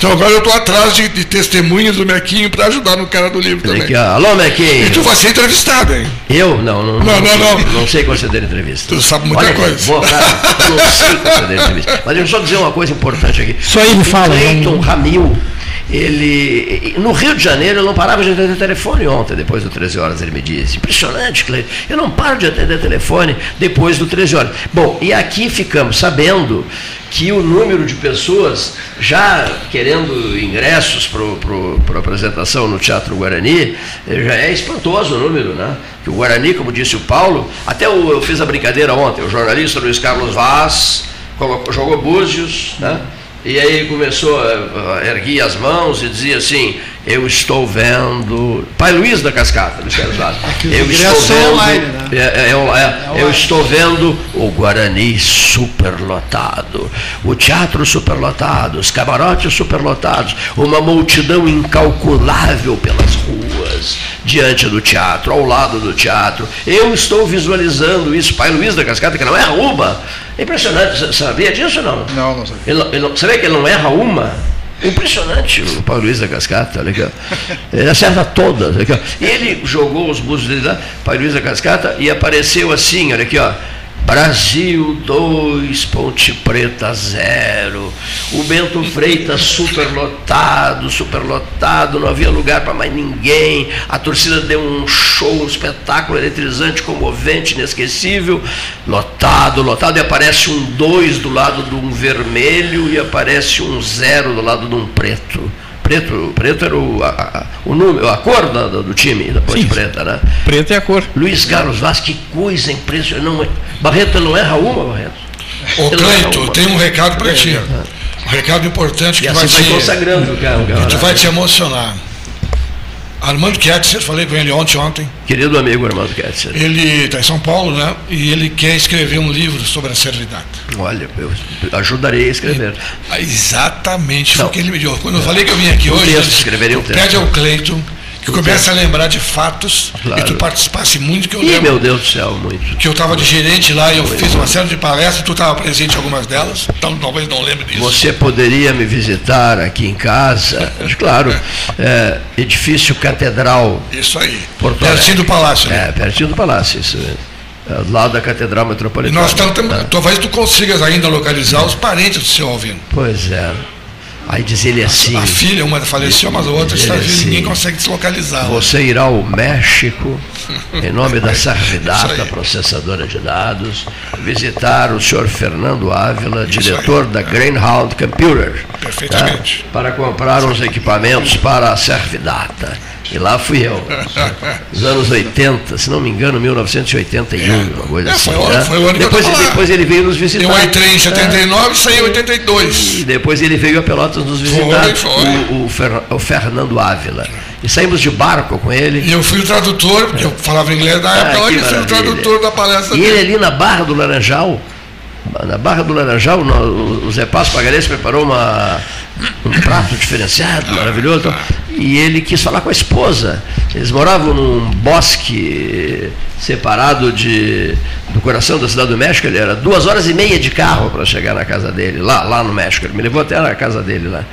Então agora eu estou atrás de, de testemunhas do Mequinho para ajudar no cara do livro também. Aqui. Alô, Mequinho. E tu vai ser entrevistado, hein? Eu? Não, não, Não, não, não. Não sei conceder entrevista. Tu sabe muita Olha, coisa. Vou, cara, não sei conceder entrevista. Mas deixa eu só dizer uma coisa importante aqui. Só ele fala, Cleiton não- Ramil, ele. No Rio de Janeiro, eu não parava de atender telefone ontem, depois do 13 horas, ele me disse. Impressionante, Cleiton. Eu não paro de atender telefone depois do 13 horas. Bom, e aqui ficamos sabendo que o número de pessoas já querendo ingressos para a apresentação no Teatro Guarani eh, já é espantoso o número, né? Que o Guarani, como disse o Paulo, até o- eu fiz a brincadeira ontem, o jornalista Luiz Carlos Vaz colocou- jogou búzios, né? E aí começou a, erguer as mãos e dizia assim, eu estou vendo. Pai Luiz da Cascata, Luiz Carlos. Eu estou vendo. online, né? É, é, é, é, eu estou vendo o Guarani superlotado, o teatro superlotado, os camarotes superlotados, uma multidão incalculável pelas ruas, diante do teatro, ao lado do teatro. Eu estou visualizando isso. Pai Luiz da Cascata, que não erra uma. É impressionante, Sa- sabia disso ou não? Não, não sabia. Ele, ele não- sabia que ele não erra uma? Impressionante o Paulo Luiz da Cascata, aqui, ó. Ele acerta todas. Ó. E ele jogou os búzios dele lá, Paulo Luiz da Cascata, e apareceu assim, olha aqui, ó. Brasil 2, Ponte Preta 0. O Bento Freitas superlotado, superlotado, não havia lugar para mais ninguém. A torcida deu um show, um espetáculo eletrizante, comovente, inesquecível. Lotado, lotado, e aparece um 2 do lado de um vermelho e aparece um 0 do lado de um preto preto, preto era o, a, o número, a cor da, do time da Ponte Sim, Preta, né? Preto é a cor. Luiz Carlos Vaz, que coisa impressionante. Não, Barreto não erra uma, Barreto. Ô Cleito, tem um recado para ti. Um recado importante que e vai, assim te, vai consagrando, cara, que vai te emocionar. Armando Ketzer, falei com ele ontem, ontem. Querido amigo Armando Ketzer. Ele está em São Paulo, né? E ele quer escrever um livro sobre a servidade. Olha, eu ajudarei a escrever. É, exatamente Não. o que ele me disse. Quando eu falei que eu vim aqui um hoje, texto, escreveria um texto. pede ao Cleiton que comece a lembrar de fatos claro. e tu participasse muito que eu lembro. Ih, meu Deus do céu, muito. Que eu estava de gerente lá e eu muito. fiz uma série de palestras, tu estava presente em algumas delas, então talvez não lembre disso. Você poderia me visitar aqui em casa, claro, é, edifício catedral. Isso aí, Porto pertinho do palácio. Né? É, pertinho do palácio, isso é, do lado da Catedral Metropolitana. E nós estamos, tá. talvez tu consigas ainda localizar os parentes do seu Alvino. Pois é. Aí diz ele assim. A filha, uma faleceu, mas a outra está viva assim, ninguém consegue deslocalizar. Você irá ao México, em nome da Servidata, processadora de dados, visitar o senhor Fernando Ávila, diretor da Greenhound Computer. Perfeitamente. Tá? Para comprar uns equipamentos para a Servidata. E lá fui eu. Nos anos 80, se não me engano, 1981, é. uma coisa é, assim. Foi, né? foi o ano depois, que eu depois ele veio nos visitar. Eu entrei em 79 e saí em 82. E depois ele veio a Pelotas nos visitar. Foi, foi. O, o, Fer, o Fernando Ávila. E saímos de barco com ele. E eu fui o tradutor, porque eu falava inglês na época, ah, e fui o tradutor da palestra E dele. ele ali na Barra do Laranjal, na Barra do Laranjal, o Zé Passo Pagarese preparou uma, um prato diferenciado, maravilhoso. E ele quis falar com a esposa. Eles moravam num bosque separado de, do coração da cidade do México. Ele era duas horas e meia de carro para chegar na casa dele, lá, lá no México. Ele me levou até na casa dele lá.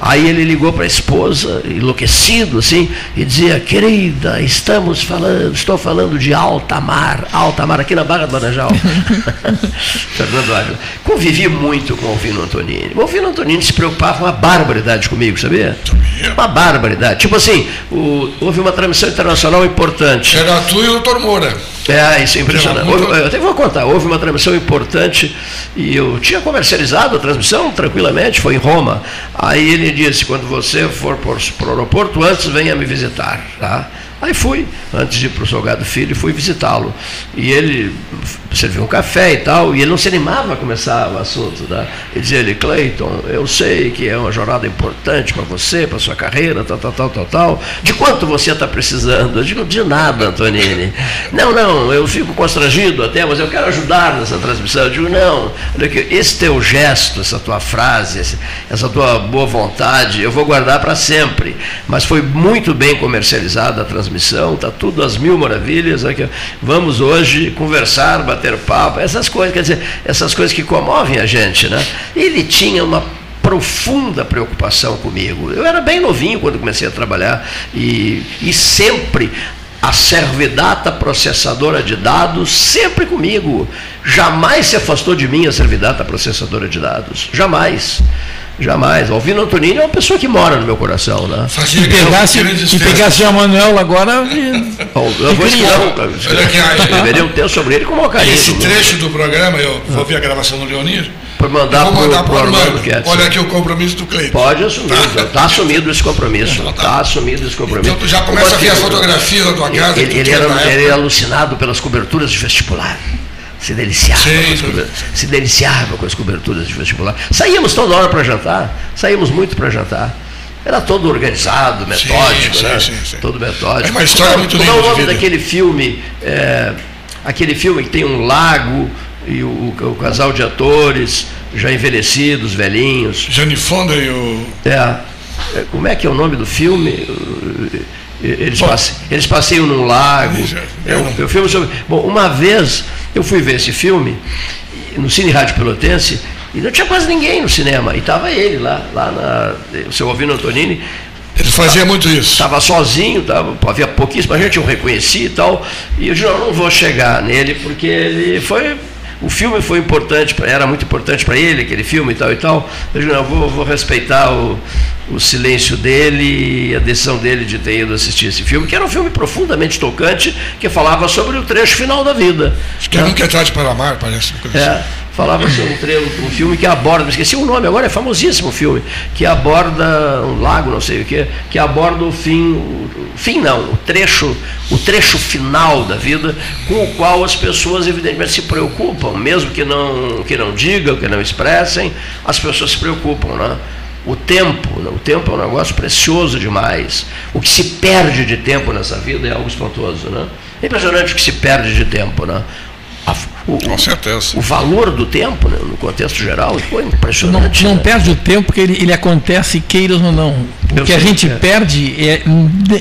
Aí ele ligou para a esposa, enlouquecido assim, e dizia: Querida, estamos falando, estou falando de alta mar, alta mar, aqui na Barra do Laranjal. Fernando Ávila. Convivi muito com o Alvino Antonini. O Alvino Antonini se preocupava uma barbaridade comigo, sabia? Uma barbaridade. Tipo assim, o, houve uma transmissão internacional importante. Era tu e o doutor Moura. É, isso é impressionante. Houve, eu até vou contar, houve uma transmissão importante e eu tinha comercializado a transmissão tranquilamente, foi em Roma. Aí ele disse, quando você for para o aeroporto, antes venha me visitar. Tá? Aí fui, antes de ir para o Salgado Filho, fui visitá-lo. E ele serviu um café e tal, e ele não se animava a começar o assunto. Tá? Ele dizia ele, Cleiton, eu sei que é uma jornada importante para você, para sua carreira, tal, tal, tal, tal, tal. De quanto você está precisando? Eu digo, de nada, Antonini. Não, não, eu fico constrangido até, mas eu quero ajudar nessa transmissão. Eu digo, não, esse teu gesto, essa tua frase, essa tua boa vontade, eu vou guardar para sempre. Mas foi muito bem comercializada a transmissão está tudo às mil maravilhas. Vamos hoje conversar, bater papo, essas coisas, quer dizer, essas coisas que comovem a gente. Né? Ele tinha uma profunda preocupação comigo. Eu era bem novinho quando comecei a trabalhar e, e sempre a Servidata processadora de dados, sempre comigo. Jamais se afastou de mim a Servidata processadora de dados. Jamais. Jamais. O Alvino Antonini é uma pessoa que mora no meu coração, né? E pegasse, e pegasse a Manuel agora. Eu vou escrever um texto sobre ele com o carinho. Esse trecho do programa, eu vou ver a gravação do Leonir. Para mandar para o Armando. Olha aqui o compromisso do Cleiton. Pode assumir. Está tá assumido esse compromisso. Está tá assumido esse compromisso. Então tu já começa a ver as fotografias da tua casa. Ele, ele, era, ele era alucinado pelas coberturas de vestibular se deliciava, sim, sim. se deliciava com as coberturas de vestibular. Saíamos toda hora para jantar, saíamos muito para jantar. Era todo organizado, metódico, sim, né? todo metódico. É uma história muito linda. Qual é o nome daquele filme? É, aquele filme que tem um lago e o, o, casal de atores já envelhecidos, velhinhos. Jane Fonda e o. É, é. Como é que é o nome do filme? Eles, passe, eles passeiam num lago. É um, é um filme sobre. Bom, uma vez eu fui ver esse filme no Cine Rádio Pelotense e não tinha quase ninguém no cinema. E estava ele lá, lá na, o seu Alvino Antonini. Ele fazia muito isso. Estava sozinho, tava, havia pouquíssima gente, eu reconheci e tal. E eu disse, não, não vou chegar nele, porque ele foi o filme foi importante, era muito importante para ele, aquele filme e tal e tal. Eu digo, não, vou, vou respeitar o, o silêncio dele e a decisão dele de ter ido assistir esse filme, que era um filme profundamente tocante, que falava sobre o trecho final da vida. Acho que é um que é tarde para amar, parece. É, falava sobre um, trecho, um filme que aborda, esqueci o nome agora, é famosíssimo o filme, que aborda um lago, não sei o que, que aborda o fim, o, fim não, o trecho, o trecho final da vida, com o qual as pessoas evidentemente se preocupam, mesmo que não, que não digam, que não expressem, as pessoas se preocupam, né? O tempo, né? o tempo é um negócio precioso demais. O que se perde de tempo nessa vida é algo espantoso, né? É impressionante o que se perde de tempo, né? O, Com certeza. O valor do tempo, né, no contexto geral, foi impressionante. Não, não né? perde o tempo, porque ele, ele acontece, queiras ou não. O Eu que a gente é. perde é,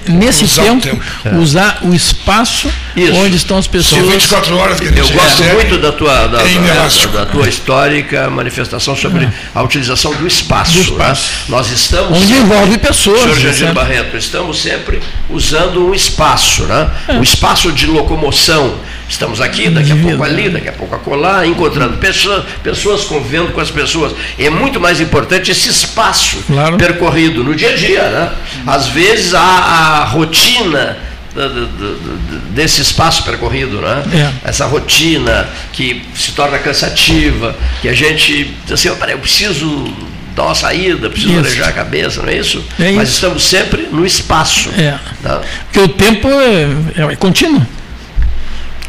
nesse usar tempo, tempo. É. usar o espaço Isso. onde estão as pessoas. São 24 horas que Eu gosto muito da tua, da, é da, da, tua histórica manifestação sobre é. a utilização do espaço. Do espaço. Né? Nós estamos. Onde sempre, envolve pessoas. Senhor Jandir né? Barreto, estamos sempre usando um espaço, né? É. o espaço de locomoção Estamos aqui, daqui a pouco ali, daqui a pouco acolá, encontrando pessoas, pessoas convivendo com as pessoas. É muito mais importante esse espaço claro. percorrido no dia a dia. Né? Às vezes a, a rotina desse espaço percorrido, né? É. Essa rotina que se torna cansativa, que a gente diz assim, eu preciso dar uma saída, preciso isso. arejar a cabeça, não é isso? É Mas isso. estamos sempre no espaço. É. Tá? Porque o tempo é, é contínuo.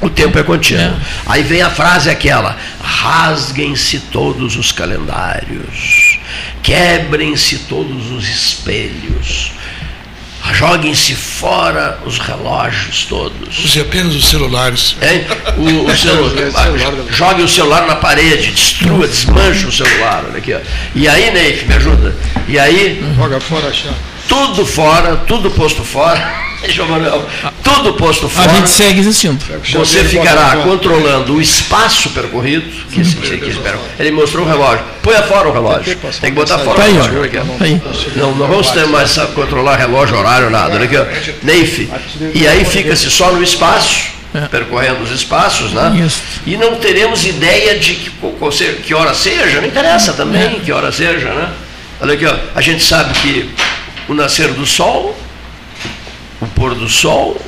O tempo é contínuo. É. Aí vem a frase aquela: rasguem-se todos os calendários, quebrem-se todos os espelhos, joguem-se fora os relógios todos. Use apenas os celulares. É? O, o celular, jogue o celular na parede, destrua, desmanche o celular. Olha aqui, ó. E aí, Neif, me ajuda. E aí. Joga fora a chave. Tudo fora, tudo posto fora Manuel, tudo posto fora. A gente segue existindo. Você ficará controlando o espaço percorrido. Que, que, que, ele mostrou o relógio. Põe fora o relógio. Tem que botar fora tá o relógio. Aí, não, não vamos ter mais sabe, controlar relógio, horário, nada. Olha aqui, Neif. E aí fica-se só no espaço. É. percorrendo os espaços, né? Isso. E não teremos ideia de que, que hora seja, não interessa também é. que hora seja, né? Olha aqui, ó, a gente sabe que o nascer do sol pôr do sol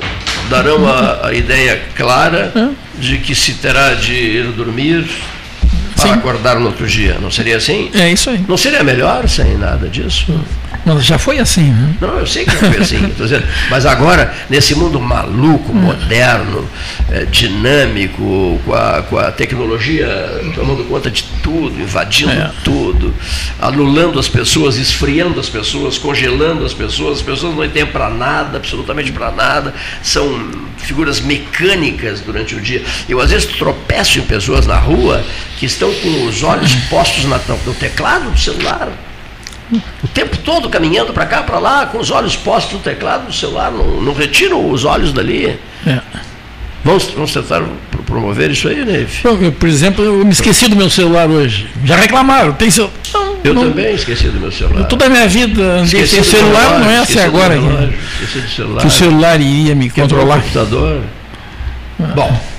darão a, a ideia clara de que se terá de ir dormir para Sim. acordar no outro dia. Não seria assim? É isso aí. Não seria melhor sem nada disso? Mas já foi assim, né? Não, eu sei que já foi assim. dizendo, mas agora, nesse mundo maluco, hum. moderno, é, dinâmico, com a, com a tecnologia tomando conta de tudo, invadindo é. tudo, anulando as pessoas, esfriando as pessoas, congelando as pessoas, as pessoas não têm tempo para nada, absolutamente para nada, são figuras mecânicas durante o dia. Eu às vezes tropeço em pessoas na rua que estão com os olhos postos na, no teclado do celular o tempo todo caminhando para cá, para lá, com os olhos postos no teclado do celular, não, não retiram os olhos dali. É. Vamos, vamos tentar promover isso aí, Neve? Por exemplo, eu me esqueci do meu celular hoje. Já reclamaram, tem seu. Não, eu não, também esqueci do meu celular. Toda a minha vida, esqueci do celular relógio, não é assim agora. esqueci do celular. Que o celular iria me controlar. O computador. Ah. Bom.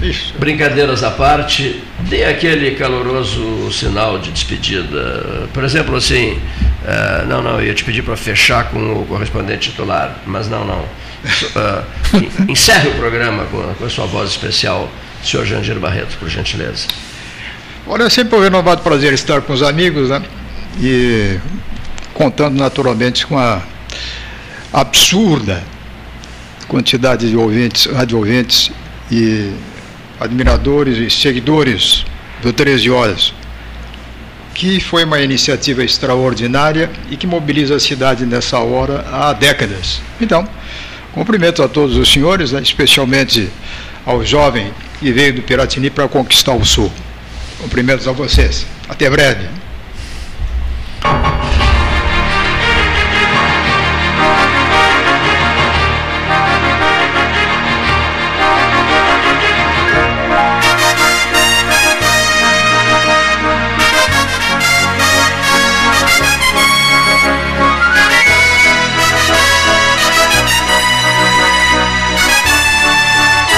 Isso. Brincadeiras à parte, dê aquele caloroso sinal de despedida. Por exemplo, assim, uh, não, não, eu ia te pedir para fechar com o correspondente titular, mas não, não. Uh, encerre o programa com a, com a, sua voz especial, senhor Jandir Barreto, por gentileza. Olha, é sempre um renovado prazer estar com os amigos, né? E contando naturalmente com a absurda quantidade de ouvintes, rádio ouvintes e admiradores e seguidores do 13 Horas, que foi uma iniciativa extraordinária e que mobiliza a cidade nessa hora há décadas. Então, cumprimento a todos os senhores, né, especialmente ao jovem que veio do Piratini para conquistar o Sul. Cumprimentos a vocês. Até breve.